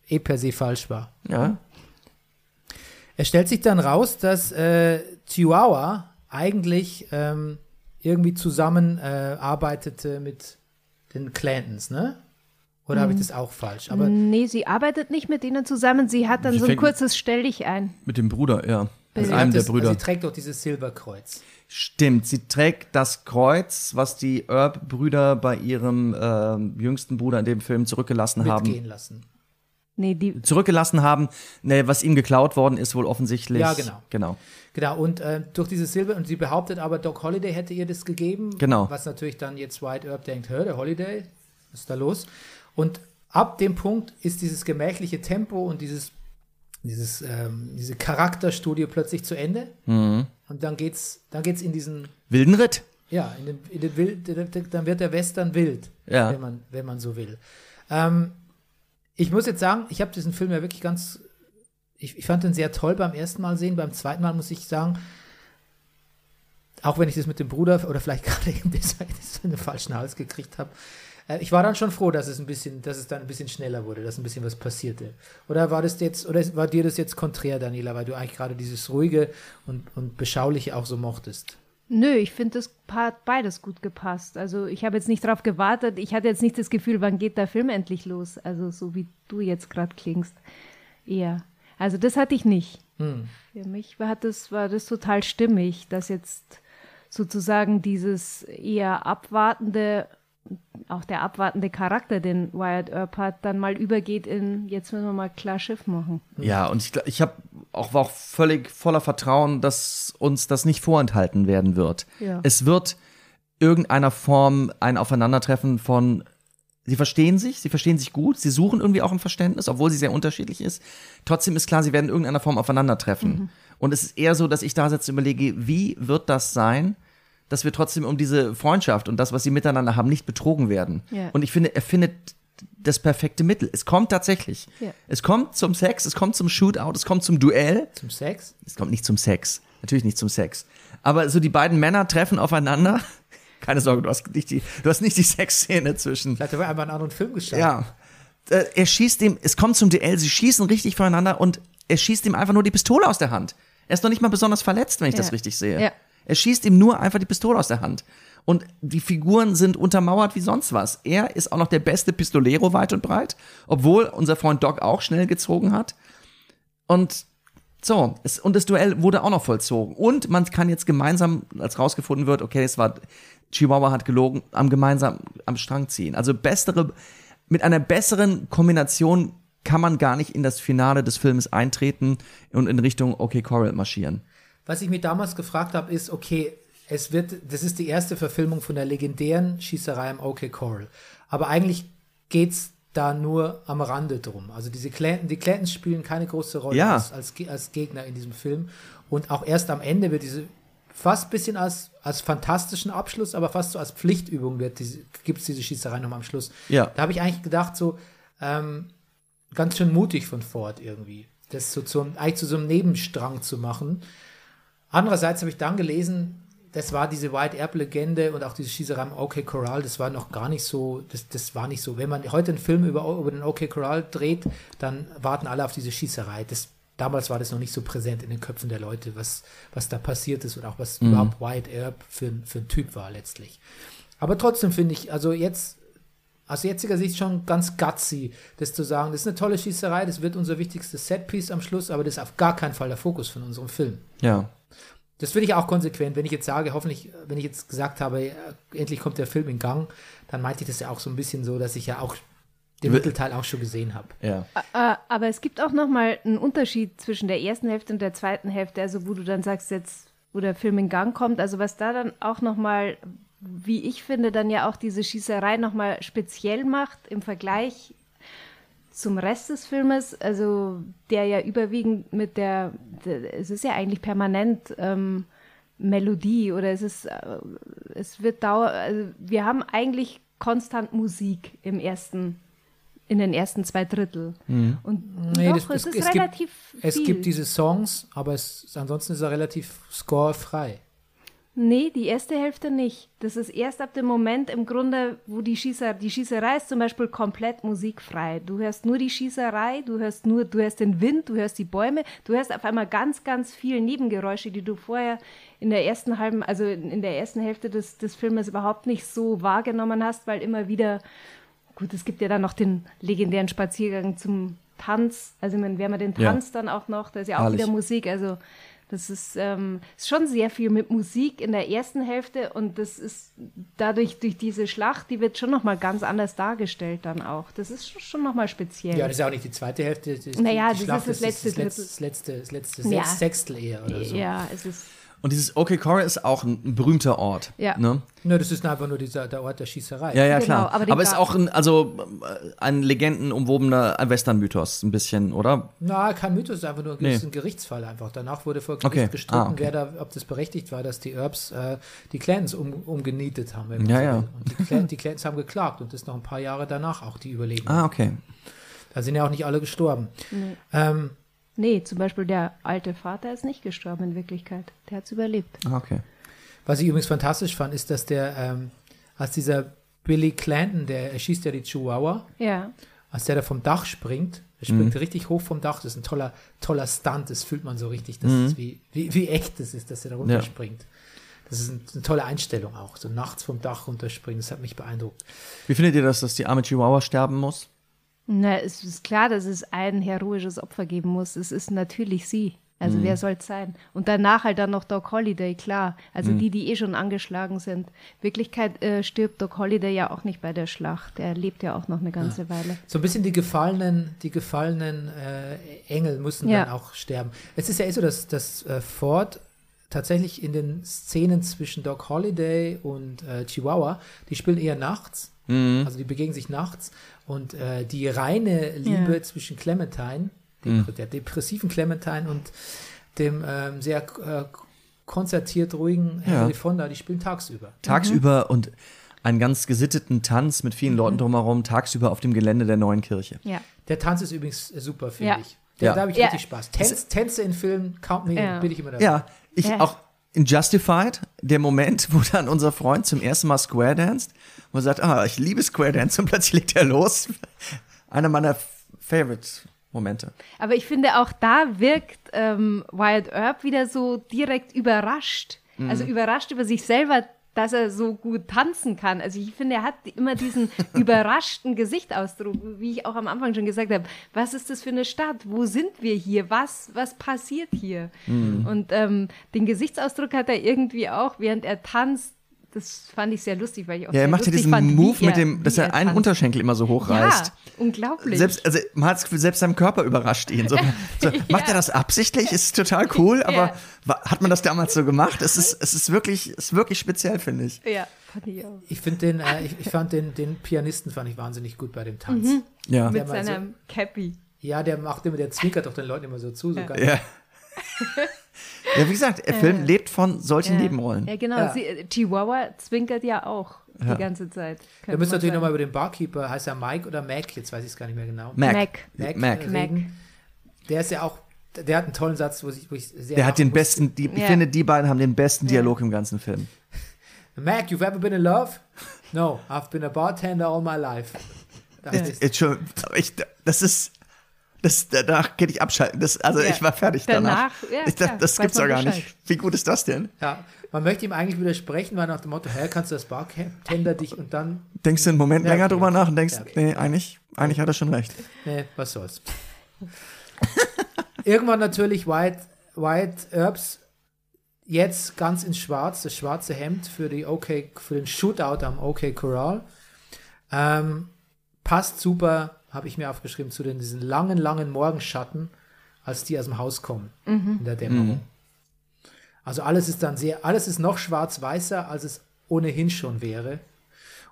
eh per se falsch war. Ja. Es stellt sich dann raus, dass äh, Chihuahua eigentlich ähm, irgendwie zusammen äh, mit den Clantons, ne? Oder habe ich das auch falsch? Aber nee, sie arbeitet nicht mit denen zusammen. Sie hat dann Sie so ein kurzes Stell dich ein. Mit dem Bruder, ja. Mit sie einem der das, Brüder. Also sie trägt doch dieses Silberkreuz. Stimmt, sie trägt das Kreuz, was die Erb-Brüder bei ihrem ähm, jüngsten Bruder in dem Film zurückgelassen haben. Mitgehen lassen. Nee, die, Zurückgelassen haben, ne, was ihm geklaut worden ist, wohl offensichtlich. Ja, genau. Genau. Genau, und äh, durch dieses Silber, und sie behauptet aber, Doc Holliday hätte ihr das gegeben. Genau. Was natürlich dann jetzt White Earp denkt, hör, der Holiday, was ist da los? Und ab dem Punkt ist dieses gemächliche Tempo und dieses, dieses, ähm, diese Charakterstudie plötzlich zu Ende. Mhm. Und dann geht's, dann geht's in diesen, Wilden Ritt. ja, in den, in den Wild, dann wird der Western wild, Ja. wenn, man, wenn man so will. Ähm, ich muss jetzt sagen, ich habe diesen Film ja wirklich ganz, ich, ich fand den sehr toll beim ersten Mal sehen. Beim zweiten Mal muss ich sagen, auch wenn ich das mit dem Bruder oder vielleicht [LAUGHS] gerade eben in den falschen Hals gekriegt habe, äh, ich war dann schon froh, dass es ein bisschen, dass es dann ein bisschen schneller wurde, dass ein bisschen was passierte. Oder war das jetzt, oder war dir das jetzt konträr, Daniela, weil du eigentlich gerade dieses ruhige und, und beschauliche auch so mochtest? Nö, ich finde, das hat beides gut gepasst. Also ich habe jetzt nicht drauf gewartet. Ich hatte jetzt nicht das Gefühl, wann geht der Film endlich los. Also so wie du jetzt gerade klingst. Eher. Also das hatte ich nicht. Für mich war das, war das total stimmig, dass jetzt sozusagen dieses eher abwartende, auch der abwartende Charakter, den Wyatt Earp hat, dann mal übergeht in, jetzt müssen wir mal klar Schiff machen. Ja, und ich, ich habe auch, war auch völlig voller Vertrauen, dass uns das nicht vorenthalten werden wird. Ja. Es wird irgendeiner Form ein Aufeinandertreffen von sie verstehen sich, sie verstehen sich gut, sie suchen irgendwie auch ein Verständnis, obwohl sie sehr unterschiedlich ist. Trotzdem ist klar, sie werden in irgendeiner Form aufeinandertreffen. Und es ist eher so, dass ich da jetzt überlege, wie wird das sein, dass wir trotzdem um diese Freundschaft und das, was sie miteinander haben, nicht betrogen werden. Ja. Und ich finde, er findet das perfekte Mittel. Es kommt tatsächlich. Ja. Es kommt zum Sex, es kommt zum Shootout, es kommt zum Duell. Zum Sex? Es kommt nicht zum Sex. Natürlich nicht zum Sex. Aber so die beiden Männer treffen aufeinander. [LAUGHS] Keine Sorge, du hast nicht die, du hast nicht die Sexszene zwischen. Vielleicht haben wir einfach einen anderen Film geschaut. Ja. Äh, Er schießt ihm, es kommt zum Duell, sie schießen richtig voneinander und er schießt ihm einfach nur die Pistole aus der Hand. Er ist noch nicht mal besonders verletzt, wenn ich das Ja. richtig sehe. Ja. Er schießt ihm nur einfach die Pistole aus der Hand. Und die Figuren sind untermauert wie sonst was. Er ist auch noch der beste Pistolero weit und breit, obwohl unser Freund Doc auch schnell gezogen hat. Und so, es, und das Duell wurde auch noch vollzogen. Und man kann jetzt gemeinsam, als rausgefunden wird, okay, es war, Chihuahua hat gelogen, am gemeinsam am Strang ziehen. Also bessere, mit einer besseren Kombination kann man gar nicht in das Finale des Films eintreten und in Richtung Okay Coral marschieren. Was ich mir damals gefragt habe, ist, okay, es wird, das ist die erste Verfilmung von der legendären Schießerei im OK Coral. Aber eigentlich geht's da nur am Rande drum. Also diese Clanton, die Clantons spielen keine große Rolle Ja. als, als, als Gegner in diesem Film. Und auch erst am Ende wird diese fast ein bisschen als, als fantastischen Abschluss, aber fast so als Pflichtübung wird diese, gibt es diese Schießerei nochmal am Schluss. Ja. Da habe ich eigentlich gedacht, so, ähm, ganz schön mutig von Ford irgendwie, das so zum, eigentlich zu so einem Nebenstrang zu machen. Andererseits habe ich dann gelesen, das war diese White Earp-Legende und auch diese Schießerei am OK Corral, das war noch gar nicht so, das, das war nicht so. Wenn man heute einen Film über, über den OK Corral dreht, dann warten alle auf diese Schießerei. Das, damals war das noch nicht so präsent in den Köpfen der Leute, was, was da passiert ist und auch was überhaupt White Earp für, ein- für ein Typ war letztlich. Aber trotzdem finde ich, also jetzt aus jetziger Sicht schon ganz gutsy, das zu sagen, das ist eine tolle Schießerei, das wird unser wichtigstes Setpiece am Schluss, aber das ist auf gar keinen Fall der Fokus von unserem Film. Ja. Das finde ich auch konsequent, wenn ich jetzt sage, hoffentlich, wenn ich jetzt gesagt habe, äh, endlich kommt der Film in Gang, dann meinte ich das ja auch so ein bisschen so, dass ich ja auch den Mittelteil auch schon gesehen habe. Ja. Aber es gibt auch noch mal einen Unterschied zwischen der ersten Hälfte und der zweiten Hälfte, also wo du dann sagst jetzt, wo der Film in Gang kommt, also was da dann auch noch mal, wie ich finde, dann ja auch diese Schießerei noch mal speziell macht im Vergleich zum Rest des Filmes, also der ja überwiegend mit der, der es ist ja eigentlich permanent ähm, Melodie oder es ist, äh, es wird dauer, also wir haben eigentlich konstant Musik im ersten, in den ersten zwei Drittel. Und Nee, doch, das- es ist es gibt- relativ Es viel. gibt diese Songs, aber es, ansonsten ist er relativ scorefrei. Nee, die erste Hälfte nicht. Das ist erst ab dem Moment im Grunde, wo die Schießerei, die Schießerei ist zum Beispiel komplett musikfrei. Du hörst nur die Schießerei, du hörst nur, du hörst den Wind, du hörst die Bäume, du hörst auf einmal ganz, ganz viele Nebengeräusche, die du vorher in der ersten halben, also in, der ersten Hälfte des, des Filmes überhaupt nicht so wahrgenommen hast, weil immer wieder, gut, es gibt ja dann noch den legendären Spaziergang zum Tanz. Also, ich meine, wer man den Ja. Tanz dann auch noch, da ist ja auch Herrlich. wieder Musik, also das ist, ähm, ist schon sehr viel mit Musik in der ersten Hälfte und das ist dadurch, durch diese Schlacht, die wird schon nochmal ganz anders dargestellt dann auch. Das ist schon- schon nochmal speziell. Ja, das ist ja auch nicht die zweite Hälfte. Das, Naja, die das Schlacht ist das letzte das letzte, das letzte, das letzte Ja. Sech- Sechstel eher oder so. ja, es ist, Und dieses Okay Coral ist auch ein, ein berühmter Ort. Ja. Ne? Nö, das ist einfach nur dieser, der Ort der Schießerei. Ja, ja, Genau, klar. aber Aber, ist auch ein, also äh, ein legendenumwobener Western-Mythos, ein bisschen, oder? Na, kein Mythos, einfach nur Nee. ein Gerichtsfall einfach. Danach wurde vor Gericht Okay. gestritten, Ah, okay. wer da, ob das berechtigt war, dass die Erbs äh, die Clans um, umgenietet haben. wenn man Ja, so ja. will. Und die, Clan, [LAUGHS] die Clans haben geklagt und das ist noch ein paar Jahre danach auch die überleben. Ah, okay. Da sind ja auch nicht alle gestorben. Ähm, nee, zum Beispiel der alte Vater ist nicht gestorben in Wirklichkeit. Der hat es überlebt. Ah, okay. was ich übrigens fantastisch fand, ist, dass der, ähm, als dieser Billy Clanton, der erschießt ja die Chihuahua, Ja, als der da vom Dach springt, er springt richtig hoch vom Dach, das ist ein toller, toller Stunt, das fühlt man so richtig, das ist wie, wie, wie echt das ist, dass er da runterspringt. Das ist ein, eine tolle Einstellung auch, so nachts vom Dach runterspringen, das hat mich beeindruckt. Wie findet ihr das, dass die arme Chihuahua sterben muss? Na, es ist klar, dass es ein heroisches Opfer geben muss. Es ist natürlich sie. Also wer soll es sein? Und danach halt dann noch Doc Holliday, klar. Also die, die eh schon angeschlagen sind. Wirklichkeit äh, stirbt Doc Holliday ja auch nicht bei der Schlacht. Er lebt ja auch noch eine ganze Weile. So ein bisschen die gefallenen, die gefallenen äh, Engel müssen Ja. dann auch sterben. Es ist ja eh so, dass, dass äh, Ford tatsächlich in den Szenen zwischen Doc Holliday und äh, Chihuahua, die spielen eher nachts. Also die begegnen sich nachts und äh, die reine Liebe Ja. zwischen Clementine, dem, der depressiven Clementine und dem ähm, sehr äh, konzertiert ruhigen Ja. Henry Fonda, die spielen tagsüber. Tagsüber und einen ganz gesitteten Tanz mit vielen Leuten drumherum, tagsüber auf dem Gelände der neuen Kirche. Ja. Der Tanz ist übrigens super, finde Ja. ich. Der, Ja. Da habe ich Ja. richtig Spaß. Tänz, Tänze in Filmen, count me, Ja. in, bin ich immer dabei. Ja, ich Ja. auch in Justified, der Moment, wo dann unser Freund zum ersten Mal Square danced und sagt, ah, ich liebe Square Dance und plötzlich legt er los. Einer meiner Favorite-Momente. Aber ich finde, auch da wirkt ähm, Wyatt Earp wieder so direkt überrascht. Mhm. Also überrascht über sich selber, dass er so gut tanzen kann. Also ich finde, er hat immer diesen [LAUGHS] überraschten Gesichtsausdruck, wie ich auch am Anfang schon gesagt habe. Was ist das für eine Stadt? Wo sind wir hier? Was, was passiert hier? Mhm. Und ähm, den Gesichtsausdruck hat er irgendwie auch, während er tanzt. Das fand ich sehr lustig, weil ich auch Ja, er macht ja diesen fand, Move mit er- dem, dass wie er einen tanzt. Unterschenkel immer so hochreißt. Ja, unglaublich. Selbst, also man hat das Gefühl, selbst sein Körper überrascht ihn. So, [LAUGHS] so, macht er das absichtlich? Ist total cool, aber Ja. hat man das damals so gemacht? Es ist, es ist wirklich, es ist wirklich speziell, finde ich. ja, fand ich auch. Ich finde den, äh, ich, ich fand den, den Pianisten fand ich wahnsinnig gut bei dem Tanz. Ja. Mit mal so- seinem Cappy. Ja, der macht immer, der zwinkert doch den Leuten immer so zu. So ganz, Ja. Ja, wie gesagt, der Film lebt von solchen Nebenrollen. Ja, genau. Ja. Sie, äh, Chihuahua zwinkert ja auch die ganze Zeit. Wir müssen natürlich nochmal über den Barkeeper, heißt er Mike oder Mac? Jetzt weiß ich es gar nicht mehr genau. Mac. Mac. Mac. Mac. äh, Mac. Der ist ja auch, der hat einen tollen Satz, wo ich, wo ich sehr. Der hat den musste. besten, die, ich Ja. finde, die beiden haben den besten Dialog im ganzen Film. [LAUGHS] Mac, you've ever been in love? No, I've been a bartender all my life. Das ist, Jetzt schon, ich, das ist, das, danach kann ich abschalten. Das, also Ja. ich war fertig danach. Danach, ja, ich, das klar, das gibt's doch gar Bescheid. nicht. Wie gut ist das denn? ja, man möchte ihm eigentlich widersprechen, weil nach dem Motto, hä, kannst du das Bartender dich und dann, Denkst du einen Moment Ja, länger okay. drüber nach und denkst, Ja, okay. nee, eigentlich, eigentlich hat er schon recht. nee, was soll's. [LAUGHS] Irgendwann natürlich White, White Herbs jetzt ganz in schwarz, das schwarze Hemd für die OK, für den Shootout am OK Corral. Ähm, passt super, habe ich mir aufgeschrieben, zu den, diesen langen, langen Morgenschatten, als die aus dem Haus kommen in der Dämmerung. Also alles ist dann sehr, alles ist noch schwarz-weißer, als es ohnehin schon wäre.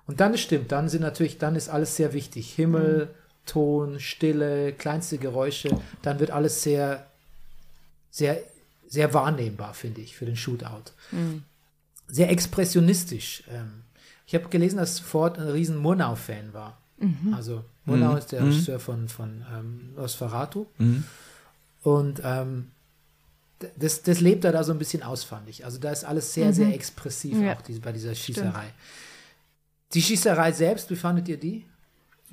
Und dann stimmt, dann sind natürlich, dann ist alles sehr wichtig. Himmel, Ton, Stille, kleinste Geräusche, dann wird alles sehr, sehr, sehr wahrnehmbar, finde ich, für den Shootout. Sehr expressionistisch. Ähm, ich habe gelesen, dass Ford ein riesen Murnau-Fan war. Also Murnau ist der Regisseur von, von ähm, Nosferatu. Und ähm, das, das lebt er da so ein bisschen aus, fand ich. Also da ist alles sehr, sehr expressiv Ja. auch diese, bei dieser Schießerei. Die Schießerei selbst, wie fandet ihr die?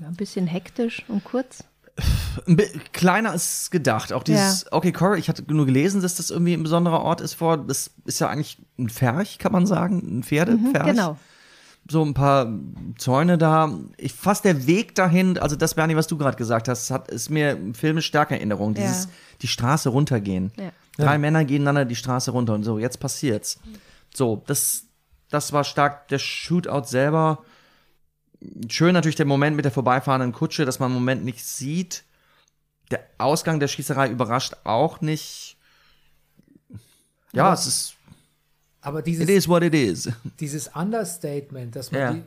Ja, ein bisschen hektisch und kurz. Kleiner als gedacht. Auch dieses, okay, Corey, ich hatte nur gelesen, dass das irgendwie ein besonderer Ort ist vor, das ist ja eigentlich ein Pferch, kann man sagen, ein Pferdepferch. Genau. So ein paar Zäune da. Ich fast der Weg dahin, also das, Bernie, was du gerade gesagt hast, hat, ist mir im Film eine starke Erinnerung. Dieses, Ja. die Straße runtergehen. Ja. Drei Männer gehen einander die Straße runter und so, jetzt passiert's. So, das, das war stark. Der Shootout selber, schön natürlich der Moment mit der vorbeifahrenden Kutsche, dass man im Moment nicht sieht. Der Ausgang der Schießerei überrascht auch nicht. Ja, es ist, Aber dieses, it is what it is. [LAUGHS] dieses Understatement, dass man Ja. die,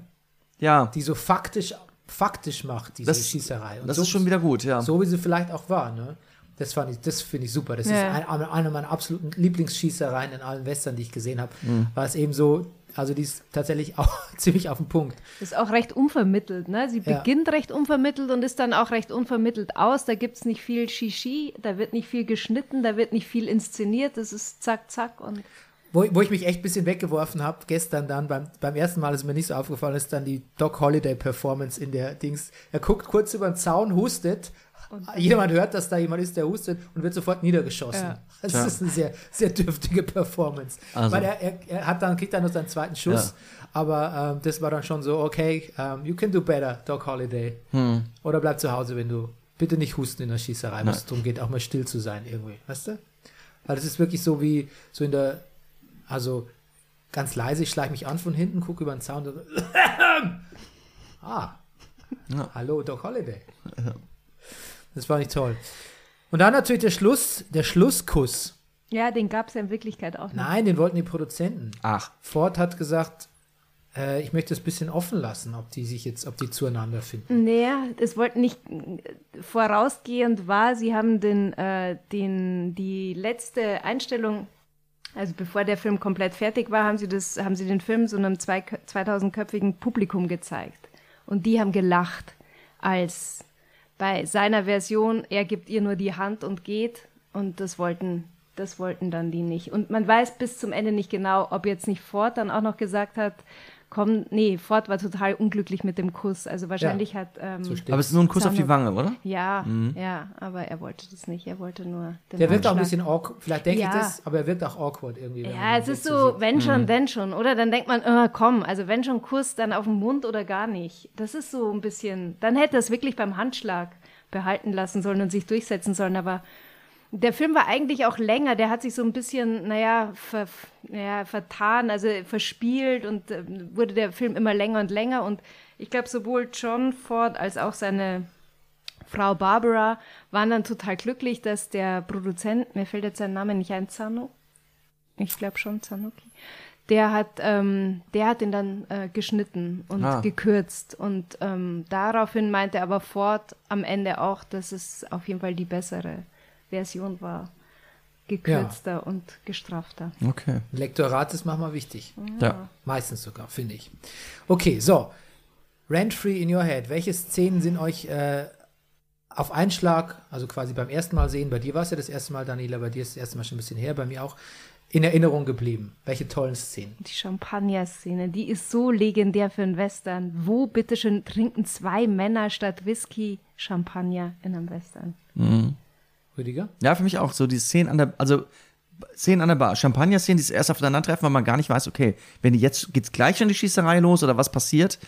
Ja, die so faktisch, faktisch macht, diese Das- Schießerei. Und das so, ist schon wieder gut, ja. So wie sie vielleicht auch war, ne? Das fand ich, das finde ich super. Das Ja. ist ein, eine meiner absoluten Lieblingsschießereien in allen Western, die ich gesehen habe. Mhm. War es eben so, also die ist tatsächlich [LAUGHS] auch ziemlich auf den Punkt. Ist auch recht unvermittelt, ne? Sie Ja. beginnt recht unvermittelt und ist dann auch recht unvermittelt aus. Da gibt es nicht viel Shishi, da wird nicht viel geschnitten, da wird nicht viel inszeniert. Das ist zack, zack und Wo, wo ich mich echt ein bisschen weggeworfen habe, gestern dann, beim, beim ersten Mal ist mir nicht so aufgefallen, ist dann die Doc Holiday Performance in der Dings. Er guckt kurz über den Zaun, hustet. Jemand hört, dass da jemand ist, der hustet und wird sofort niedergeschossen. Ja. Das Tja. ist eine sehr, sehr dürftige Performance. Also. Weil er, er, er hat dann, kriegt dann noch seinen zweiten Schuss. Aber ähm, das war dann schon so, okay, ähm, you can do better, Doc Holiday. Hm. Oder bleib zu Hause, wenn du bitte nicht husten in der Schießerei, wenn es darum geht, auch mal still zu sein irgendwie. Weißt du? Weil es ist wirklich so wie so in der, also ganz leise, ich schleiche mich an von hinten, gucke über den Zaun und [LAUGHS] ah, hallo Doc Holiday. Das war nicht toll. Und dann natürlich der Schluss, der Äh, ich möchte es ein bisschen offen lassen, ob die sich jetzt, ob die zueinander finden. Naja, es wollten nicht vorausgehend war, sie haben den, äh, den, die letzte Einstellung, also bevor der Film komplett fertig war, haben sie das, haben sie den Film so einem zwei- 2000-köpfigen Publikum gezeigt. Und die haben gelacht, als bei seiner Version, er gibt ihr nur die Hand und geht. Und das wollten, das wollten dann die nicht. Und man weiß bis zum Ende nicht genau, ob jetzt nicht Ford dann auch noch gesagt hat, komm, nee, Ford war total unglücklich mit dem Kuss. Also wahrscheinlich hat. Ähm, So Aber es ist nur ein Kuss auf die Wange, oder? ja, ja, aber er wollte das nicht. Er wollte nur den Der wirkt auch ein bisschen awkward, vielleicht denke Ja. ich das, aber er wirkt auch awkward irgendwie. wenn Ja, es ist so, sieht. wenn schon, denn schon, oder? Dann denkt man, äh, komm, also wenn schon Kuss, dann auf den Mund oder gar nicht. Das ist so ein bisschen, dann hätte er es wirklich beim Handschlag behalten lassen sollen und sich durchsetzen sollen, aber der Film war eigentlich auch länger, der hat sich so ein bisschen, naja, ver, naja vertan, also verspielt und äh, wurde der Film immer länger und länger. Und ich glaube, sowohl John Ford als auch seine Frau Barbara waren dann total glücklich, dass der Produzent, mir fällt jetzt sein Name nicht ein, Zano, ich glaube schon Zanucki, der hat, ähm, der hat ihn dann äh, geschnitten und Ah. gekürzt. Und ähm, daraufhin meinte aber Ford am Ende auch, dass es auf jeden Fall die bessere Version war, gekürzter und gestrafter. Okay. Lektorat ist manchmal wichtig. Ja. Meistens sogar, finde ich. Okay, so. Rent-free in your head. Welche Szenen sind euch äh, auf einen Schlag, also quasi beim ersten Mal sehen, bei dir war es ja das erste Mal, Daniela, bei dir ist das erste Mal schon ein bisschen her, bei mir auch, in Erinnerung geblieben? Welche tollen Szenen? Die Champagner-Szene, die ist so legendär für einen Western. Wo bitteschön trinken zwei Männer statt Whisky Champagner in einem Western? Rüdiger? Ja, für mich auch so die Szenen an der, also Szenen an der Bar, Champagner-Szenen, die erst aufeinandertreffen, weil man gar nicht weiß, okay, wenn die jetzt geht's gleich schon die Schießerei los oder was passiert,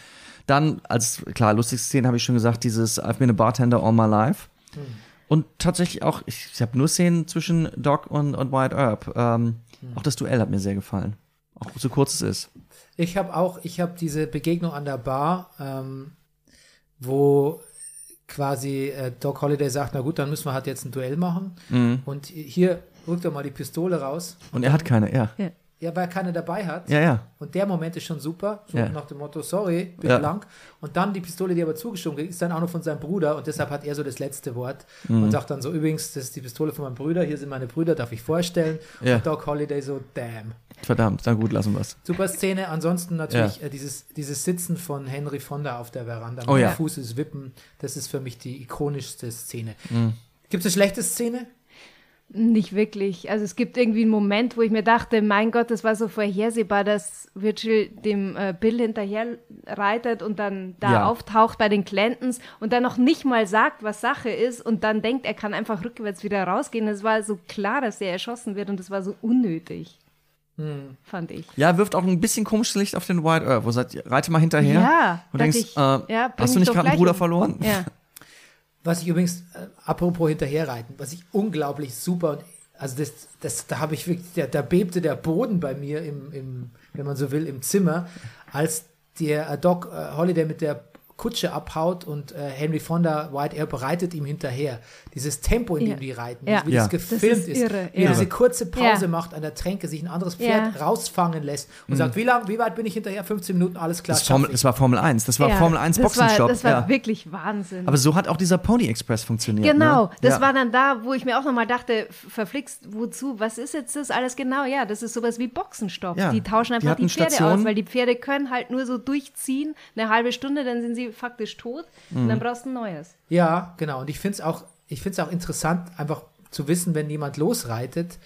dann als klar lustigste Szenen habe ich schon gesagt, dieses I've been a bartender all my life. Und tatsächlich auch, ich, ich habe nur Szenen zwischen Doc und, und Wyatt Earp. Ähm, Auch das Duell hat mir sehr gefallen. Auch so kurz es ist. Ich habe auch, ich habe diese Begegnung an der Bar, ähm, wo quasi äh, Doc Holliday sagt, na gut, dann müssen wir halt jetzt ein Duell machen. Mhm. Und hier, rück doch mal die Pistole raus. Und er hat keine, ja. Ja, weil er keine dabei hat. Ja, ja. Und der Moment ist schon super, so Ja. nach dem Motto, sorry, bin Ja. blank. Und dann die Pistole, die er aber zugeschoben kriegt, ist dann auch noch von seinem Bruder und deshalb hat er so das letzte Wort Mhm. und sagt dann so, übrigens, das ist die Pistole von meinem Bruder, hier sind meine Brüder, darf ich vorstellen. Ja. Und Doc Holliday so, damn. Verdammt, na gut, lassen wir's. Super Szene. Ansonsten natürlich äh, dieses, dieses Sitzen von Henry Fonda auf der Veranda. Oh mit ja. Fuß ist Wippen. Das ist für mich die ikonischste Szene. Mhm. Gibt es eine schlechte Szene? Nicht wirklich. Also es gibt irgendwie einen Moment, wo ich mir dachte, mein Gott, das war so vorhersehbar, dass Virgil dem äh, Bill hinterher reitet und dann da Ja. auftaucht bei den Clantons und dann noch nicht mal sagt, was Sache ist und dann denkt, er kann einfach rückwärts wieder rausgehen. Es war so klar, dass er erschossen wird und es war so unnötig. Hm. Fand ich. Ja, wirft auch ein bisschen komisches Licht auf den Wyatt Earp, wo sagt, reite mal hinterher. Ja, Und denkst, ich, äh, ja, hast du nicht gerade einen Bruder um. verloren? Ja. [LAUGHS] Was ich übrigens, äh, apropos hinterherreiten, was ich unglaublich super also das, das, da habe ich wirklich, da, da bebte der Boden bei mir im, im, wenn man so will, im Zimmer, als der Doc äh, Holiday mit der Kutsche abhaut und äh, Henry Fonda White Air bereitet ihm hinterher. Dieses Tempo, in Ja. dem die reiten, Ja. wie Ja. das gefilmt Das ist ist, irre, wie er ja. diese kurze Pause Ja. macht an der Tränke, sich ein anderes Pferd Ja. rausfangen lässt und sagt, wie lang, wie weit bin ich hinterher? 15 Minuten, alles klar. Das, ist Formel, das war Formel 1. Das war Ja, Formel 1 das war, das war ja. wirklich Wahnsinn. Aber so hat auch dieser Pony Express funktioniert. Genau, ne? das ja. war dann da, wo ich mir auch nochmal dachte, verflixt, wozu, was ist jetzt das alles genau? Ja, das ist sowas wie Boxenstopp. Ja, Die tauschen die einfach die, hatten Pferde Stationen. aus, weil die Pferde können halt nur so durchziehen, eine halbe Stunde, dann sind sie faktisch tot Mhm. und dann brauchst du ein neues. Ja, genau. Und ich finde es auch, ich find's auch interessant, einfach zu wissen, wenn jemand losreitet,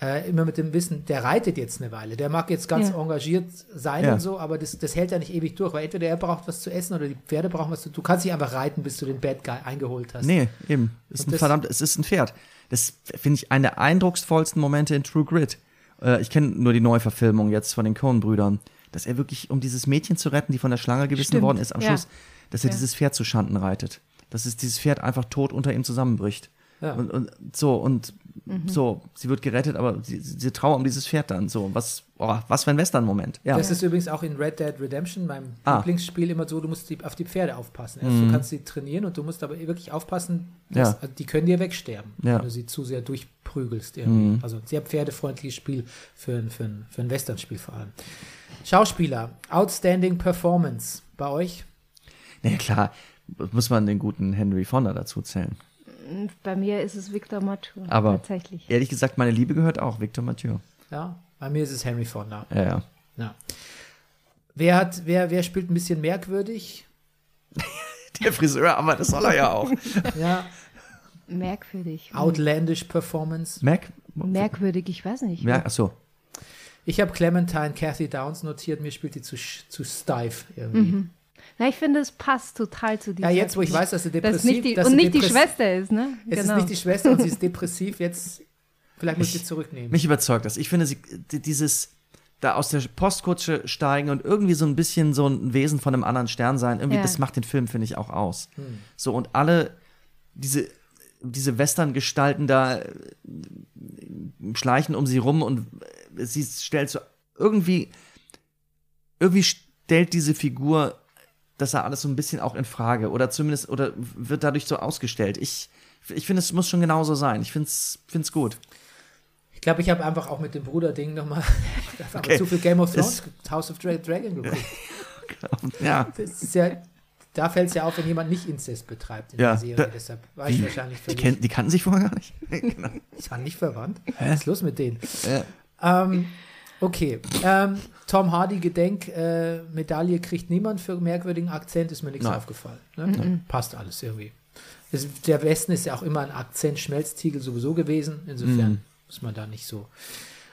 äh, immer mit dem Wissen, der reitet jetzt eine Weile. Der mag jetzt ganz Ja. engagiert sein Ja. und so, aber das, das hält ja nicht ewig durch, weil entweder er braucht was zu essen oder die Pferde brauchen was zu Du kannst nicht einfach reiten, bis du den Bad Guy eingeholt hast. Nee, eben. Es ist Und ein das- verdammt, es ist ein Pferd. Das finde ich einer der eindrucksvollsten Momente in True Grit. Äh, ich kenne nur die Neuverfilmung jetzt von den Coen-Brüdern. Dass er wirklich, um dieses Mädchen zu retten, die von der Schlange gebissen Stimmt, worden ist, am ja. Schluss, dass er Ja. dieses Pferd zu Schanden reitet. Dass es dieses Pferd einfach tot unter ihm zusammenbricht. Ja. Und, und so, und Mhm. so, sie wird gerettet, aber sie, sie Trauer um dieses Pferd dann. So, was, oh, was für ein Western-Moment. Ja. Das ist übrigens auch in Red Dead Redemption, meinem Ah. Lieblingsspiel, immer so, du musst die, auf die Pferde aufpassen. Also Du kannst sie trainieren und du musst aber wirklich aufpassen, dass, Ja. die können dir wegsterben, Ja. wenn du sie zu sehr durchprügelst. Irgendwie. Also sehr pferdefreundliches Spiel für für für ein Western-Spiel vor allem. Schauspieler, Outstanding Performance bei euch? Naja, klar, muss man den guten Henry Fonda dazu zählen. Bei mir ist es Victor Mature. Aber tatsächlich. ehrlich gesagt, meine Liebe gehört auch Victor Mathieu. Ja, bei mir ist es Henry Fonda. Ja, ja. Ja. Wer hat, wer, wer spielt ein bisschen merkwürdig? [LAUGHS] Der Friseur, aber das soll er ja auch. [LAUGHS] Ja, Merkwürdig. outlandish Performance. Mac? Merkwürdig, ich weiß nicht. Merk, achso. Ich habe Clementine Kathy Downs notiert, mir spielt die zu, zu steif irgendwie. Na, ich finde, es passt total zu dieser Ja, jetzt, wo ich weiß, dass sie depressiv nicht die, dass Und nicht die depress- Schwester ist, ne? Es ist nicht die Schwester und sie ist [LAUGHS] depressiv. Jetzt, vielleicht muss ich sie zurücknehmen. Mich überzeugt das. Ich finde, sie, die- dieses da aus der Postkutsche steigen und irgendwie so ein bisschen so ein Wesen von einem anderen Stern sein, irgendwie, Ja. das macht den Film, finde ich, auch aus. So, und alle diese, diese Western-Gestalten da äh, schleichen um sie rum und äh, sie stellt so irgendwie, irgendwie stellt diese Figur das da alles so ein bisschen auch in Frage oder zumindest, oder wird dadurch so ausgestellt. Ich, ich finde, es muss schon genauso sein. Ich finde es gut. Ich glaube, ich habe einfach auch mit dem Bruder-Ding nochmal [LAUGHS] Okay. zu viel Game of Thrones, House of Dra Dragon geguckt. [LAUGHS] Ja. Das ist ja, da fällt es ja auf, wenn jemand nicht Inzest betreibt in Ja, der Serie. Deshalb war ich wahrscheinlich Die, völlig. kenn, die kannten sich vorher gar nicht. [LAUGHS] genau. Ich war nicht verwandt. Was ist los mit denen? Ja. Ähm, okay. Ähm, Tom Hardy Gedenk äh, Medaille kriegt niemand für merkwürdigen Akzent, ist mir nichts Nein. aufgefallen. Ne? Passt alles irgendwie. Es, der Westen ist ja auch immer ein Akzent-Schmelztiegel sowieso gewesen. Insofern Mhm. muss man da nicht so.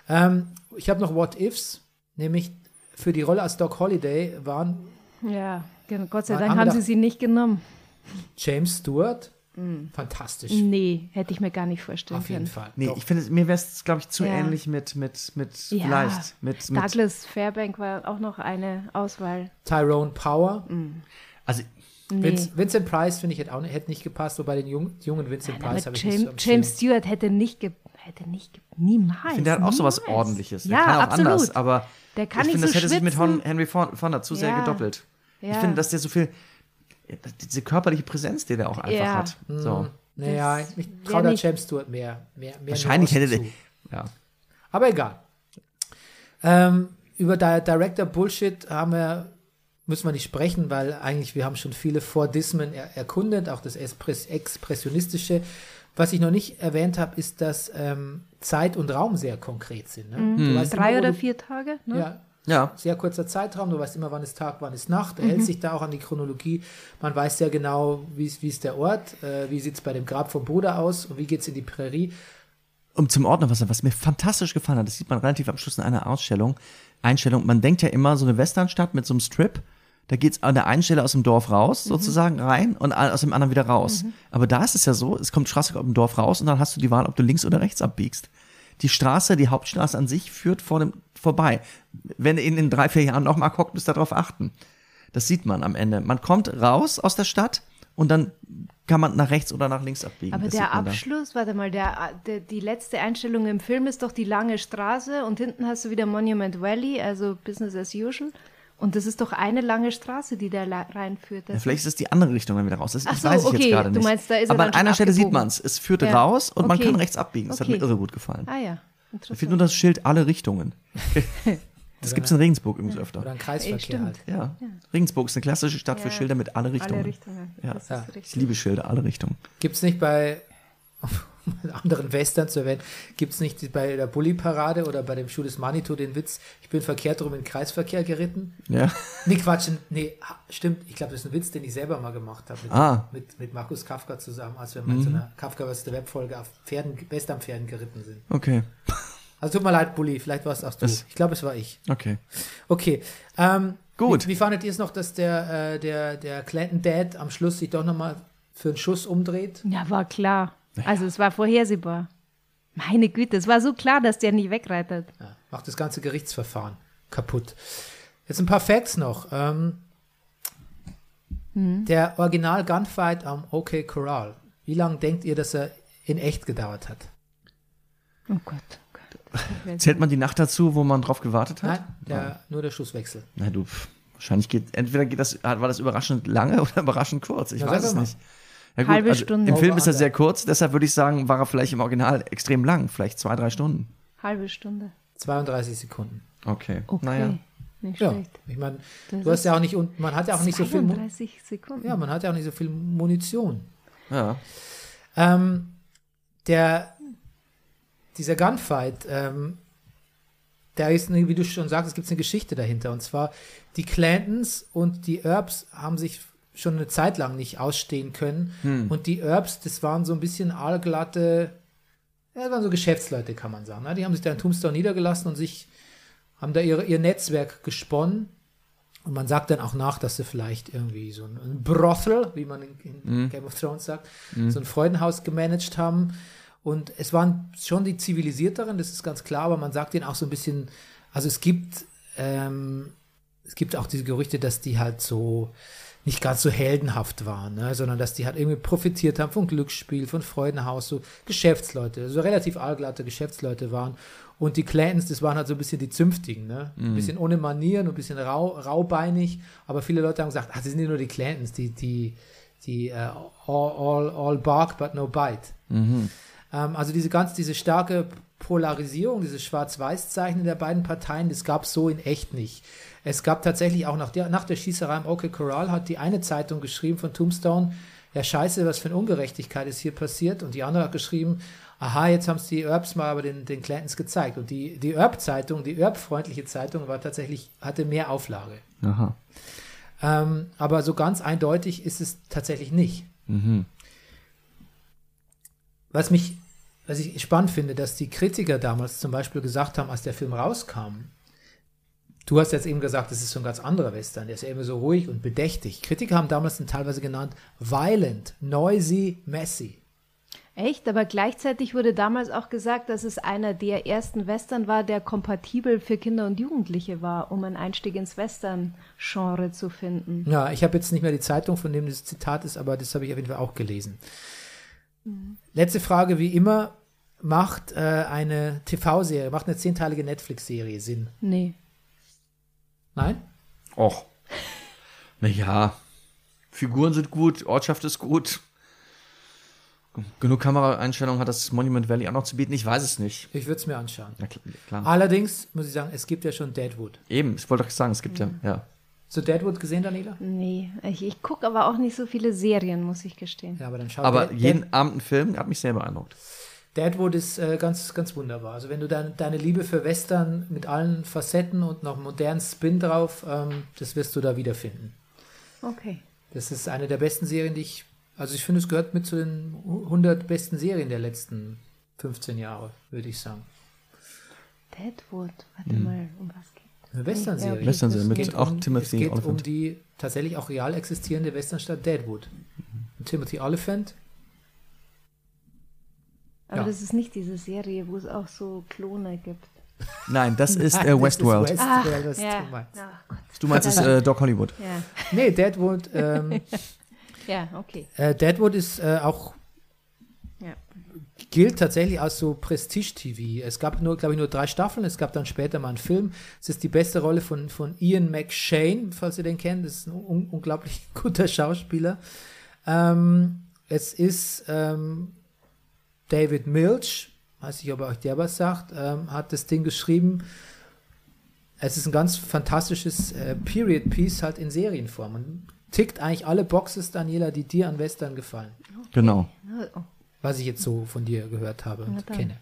Ähm, ich habe noch What Ifs, nämlich für die Rolle als Doc Holiday waren Ja, genau. Gott sei Haben Dank haben da- sie sie nicht genommen. James Stewart, Mhm. fantastisch. Nee, hätte ich mir gar nicht vorstellen Auf jeden können. Fall. Nee, Doch. ich finde, mir wäre es, glaube ich, zu Ja. ähnlich mit, mit, mit Ja. vielleicht, mit, mit Douglas Fairbank war auch noch eine Auswahl. Tyrone Power. also Nee. Vince, Vincent Price, finde ich, hätte, auch, nicht- hätte nicht gepasst, wobei den jungen, jungen Vincent Nein, Price habe ich nicht so James. James Stewart hätte nicht, ge hätte nicht, ge niemals. ich finde, der hat auch sowas niemals. Ordentliches. Der Ja, kann auch absolut. anders, aber Der kann ich nicht finde, so das hätte sich mit Henry Fon- Fonda zu sehr Ja. gedoppelt. Ich Ja. finde, dass der so viel, diese körperliche Präsenz, die der auch einfach Ja. hat. So. Naja, ich traue da James Stewart mehr. mehr, mehr Wahrscheinlich hätte der, ja. Aber egal. Ähm, über Di Director Bullshit haben wir, müssen wir nicht sprechen, weil eigentlich wir haben schon viele Vordismen er erkundet, auch das Express Expressionistische. Was ich noch nicht erwähnt habe, ist, dass ähm, Zeit und Raum sehr konkret sind. Ne? Du weißt Mhm. Drei immer, oder du- vier Tage, ne? Ja, Ja. sehr kurzer Zeitraum. Du weißt immer, wann ist Tag, wann ist Nacht. Er Mhm. hält sich da auch an die Chronologie. Man weiß sehr genau, wie ist wie ist der Ort, äh, wie sieht es bei dem Grab vom Bruder aus und wie geht es in die Prärie. um zum Ordnen, was, was mir fantastisch gefallen hat, das sieht man relativ am Schluss in einer Ausstellung, Einstellung, man denkt ja immer, so eine Westernstadt mit so einem Strip, da geht's an der einen Stelle aus dem Dorf raus, sozusagen rein und aus dem anderen wieder raus. Aber da ist es ja so, es kommt Straße aus dem Dorf raus und dann hast du die Wahl, ob du links oder rechts abbiegst. Die Straße, die Hauptstraße an sich führt vor dem, vorbei. Wenn ihr in den drei, vier Jahren noch mal guckt, müsst ihr darauf achten. Das sieht man am Ende. Man kommt raus aus der Stadt und dann kann man nach rechts oder nach links abbiegen. Aber Das der man da. Abschluss, warte mal, der, der, die letzte Einstellung im Film ist doch die lange Straße und hinten hast du wieder Monument Valley, also Business as usual. Und das ist doch eine lange Straße, die da reinführt. Ja, vielleicht ist es die andere Richtung dann wieder raus. Das, Ach das so, weiß ich okay, jetzt gerade du nicht. meinst, da ist er Aber an einer Stelle sieht man es. Es führt Ja. raus und man Okay. kann rechts abbiegen. Das hat Okay. mir irre gut gefallen. ah ja, Da fehlt interessant. nur das Schild alle Richtungen. [LAUGHS] das gibt es in Regensburg übrigens öfter. Oder ein Kreisverkehr halt. Ja. Regensburg ist eine klassische Stadt für Ja. Schilder mit alle Richtungen. Alle Richtungen. Ja. Ja. Ich liebe Schilder, alle Richtungen. Gibt es nicht bei [LAUGHS] anderen Western zu erwähnen, gibt es nicht bei der Bulli-Parade oder bei dem Schuh des Manitou den Witz, ich bin verkehrt rum in den Kreisverkehr geritten? Ja. [LAUGHS] Nee, Quatsch, nee, stimmt, ich glaube, das ist ein Witz, den ich selber mal gemacht habe mit, Ah. mit, mit Markus Kafka zusammen, als wir mal in so einer Kafka was der Webfolge auf Pferden, Westernpferden geritten sind. Okay. [LAUGHS] Also tut mir leid, Bulli, vielleicht war es auch du. Das- ich glaube, es war ich. Okay. Okay. Ähm, Gut. Wie, wie fandet ihr es noch, dass der, äh, der, der Clanton Dad am Schluss sich doch nochmal für einen Schuss umdreht? Ja, war klar. Also es war vorhersehbar. Meine Güte, es war so klar, dass der nicht wegreitet. Ja, macht das ganze Gerichtsverfahren kaputt. Jetzt ein paar Facts noch. Ähm, Hm. Der Original Gunfight am OK Corral. Wie lange denkt ihr, dass er in echt gedauert hat? Oh Gott, oh Gott. Zählt man die Nacht dazu, wo man drauf gewartet hat? Nein, der, nur der Schusswechsel. Na du, pff, wahrscheinlich geht, entweder geht das, war das überraschend lange [LAUGHS] oder überraschend kurz. Ich Na, weiß es mal. Ja, gut, Halbe also Stunde. Im Film Over ist er sehr kurz, deshalb würde ich sagen, war er vielleicht im Original extrem lang, vielleicht zwei, drei Stunden. Halbe Stunde. 32 Sekunden. Okay. Okay. Naja. Nicht Ja, schlecht. ich meine, du hast ja auch nicht, und man hat ja auch nicht so viel, Mu- 32 Sekunden. ja, man hat ja auch nicht so viel Munition. Ja. Ähm, der, dieser Gunfight, ähm, da ist, eine, wie du schon sagst, es gibt eine Geschichte dahinter. Und zwar, die Clantons und die Earps haben sich schon eine Zeit lang nicht ausstehen können. Und die Earps, das waren so ein bisschen aalglatte, ja, das waren so Geschäftsleute, kann man sagen. Ne? Die haben sich da in Tombstone niedergelassen und sich, haben da ihre, ihr Netzwerk gesponnen. Und man sagt dann auch nach, dass sie vielleicht irgendwie so ein, ein Brothel, wie man in, in Game of Thrones sagt, so ein Freudenhaus gemanagt haben. Und es waren schon die zivilisierteren, das ist ganz klar, aber man sagt denen auch so ein bisschen, also es gibt, ähm, es gibt auch diese Gerüchte, dass die halt so nicht ganz so heldenhaft waren, ne? sondern dass die halt irgendwie profitiert haben von Glücksspiel, von Freudenhaus, so Geschäftsleute, so relativ allglatte Geschäftsleute waren. Und die Clans, das waren halt so ein bisschen die Zünftigen, ne? Ein bisschen ohne Manieren, ein bisschen rau, raubeinig, aber viele Leute haben gesagt, ach, das sind nicht nur die Clans, die, die, die äh, all, all, all bark but no bite. Ähm, also diese ganz, diese starke Polarisierung, dieses Schwarz-Weiß-Zeichnen der beiden Parteien, das gab es so in echt nicht. Es gab tatsächlich auch nach der, nach der Schießerei im OK Corral hat die eine Zeitung geschrieben von Tombstone, ja scheiße, was für eine Ungerechtigkeit ist hier passiert. Und die andere hat geschrieben, aha, jetzt haben es die Erbs mal aber den, den Clantons gezeigt. Und die, die Erb-Zeitung, die Erb-freundliche Zeitung war tatsächlich, hatte mehr Auflage. Aha. Ähm, aber so ganz eindeutig ist es tatsächlich nicht. Was mich, was ich spannend finde, dass die Kritiker damals zum Beispiel gesagt haben, als der Film rauskam, du hast jetzt eben gesagt, das ist so ein ganz anderer Western, der ist ja immer so ruhig und bedächtig. Kritiker haben damals den teilweise genannt violent, noisy, messy. Echt, aber gleichzeitig wurde damals auch gesagt, dass es einer der ersten Western war, der kompatibel für Kinder und Jugendliche war, um einen Einstieg ins Western-Genre zu finden. Ja, ich habe jetzt nicht mehr die Zeitung, von dem das Zitat ist, aber das habe ich auf jeden Fall auch gelesen. Letzte Frage, wie immer, macht äh, eine TV-Serie, macht eine zehnteilige Netflix-Serie Sinn? Nee. Nein? Och. Naja. Figuren sind gut, Ortschaft ist gut. Genug Kameraeinstellungen hat das Monument Valley auch noch zu bieten. Ich weiß es nicht. Ich würde es mir anschauen. Ja, kl- klar. Allerdings muss ich sagen, es gibt ja schon Deadwood. Eben, ich wollte doch sagen, es gibt ja, ja. So Deadwood gesehen, Daniela? Nee, ich, ich gucke aber auch nicht so viele Serien, muss ich gestehen. Ja, aber dann schau Aber Dead- jeden Abend ein Film hat mich sehr beeindruckt. Deadwood ist äh, ganz, ganz wunderbar. Also wenn du dein, deine Liebe für Western mit allen Facetten und noch modernen Spin drauf, ähm, das wirst du da wiederfinden. Okay. Das ist eine der besten Serien, die ich, also ich finde, es gehört mit zu den 100 besten Serien der letzten 15 Jahre, würde ich sagen. Deadwood, warte mal, um was geht Eine Western-Serie. Ja, Western Es mit geht auch um, Timothy Es geht um Olyphant. die tatsächlich auch real existierende Westernstadt Deadwood. Und Timothy Oliphant. Aber Ja. das ist nicht diese Serie, wo es auch so Klone gibt. Nein, das [LAUGHS] ist Nein, äh, das Westworld. Ist Westworld, was ja. du meinst. Du meinst es äh, Doc Hollywood. Ja. Nee, Deadwood, [LAUGHS] ähm, ja, okay. äh, Deadwood ist äh, auch Ja. gilt tatsächlich als so Prestige-TV. Es gab nur, glaube ich, nur drei Staffeln. Es gab dann später mal einen Film. Es ist die beste Rolle von, von Ian McShane, falls ihr den kennt. Das ist ein un unglaublich [LAUGHS] guter Schauspieler. Ähm, es ist ähm, David Milch, weiß nicht, ob euch der was sagt, ähm, hat das Ding geschrieben. Es ist ein ganz fantastisches äh, Period-Piece halt in Serienform. Und tickt eigentlich alle Boxes, Daniela, die dir an Western gefallen. Genau. Was ich jetzt so von dir gehört habe und dann. kenne.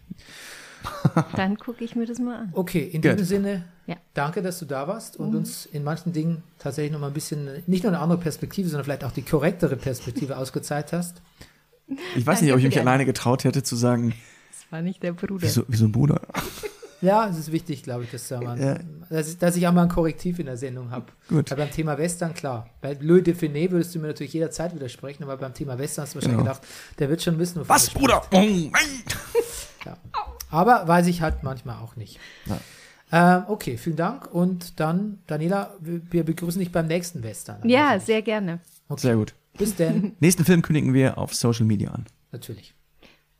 [LAUGHS] dann gucke ich mir das mal an. Okay, in Gut. diesem Sinne, Ja. danke, dass du da warst und uns in manchen Dingen tatsächlich noch mal ein bisschen, nicht nur eine andere Perspektive, sondern vielleicht auch die korrektere Perspektive [LAUGHS] ausgezeigt hast. Ich weiß nicht, ob ich mich alleine getraut hätte zu sagen, Das war nicht der Bruder. wie so, wie so ein Bruder. Ja, es ist wichtig, glaube ich, dass, da mal, Ja. dass, ich- dass ich auch mal ein Korrektiv in der Sendung habe. Gut. Weil beim Thema Western, klar. Bei Le Define würdest du mir natürlich jederzeit widersprechen, aber beim Thema Western hast du wahrscheinlich Genau. gedacht, der wird schon wissen, wovon Was, er. Bruder? Oh. Ja. Aber weiß ich halt manchmal auch nicht. Ähm, okay, vielen Dank. Und dann, Daniela, wir wir begrüßen dich beim nächsten Western. Ja, sehr gerne. Sehr gut. Bis denn. Nächsten Film kündigen wir auf Social Media an. Natürlich.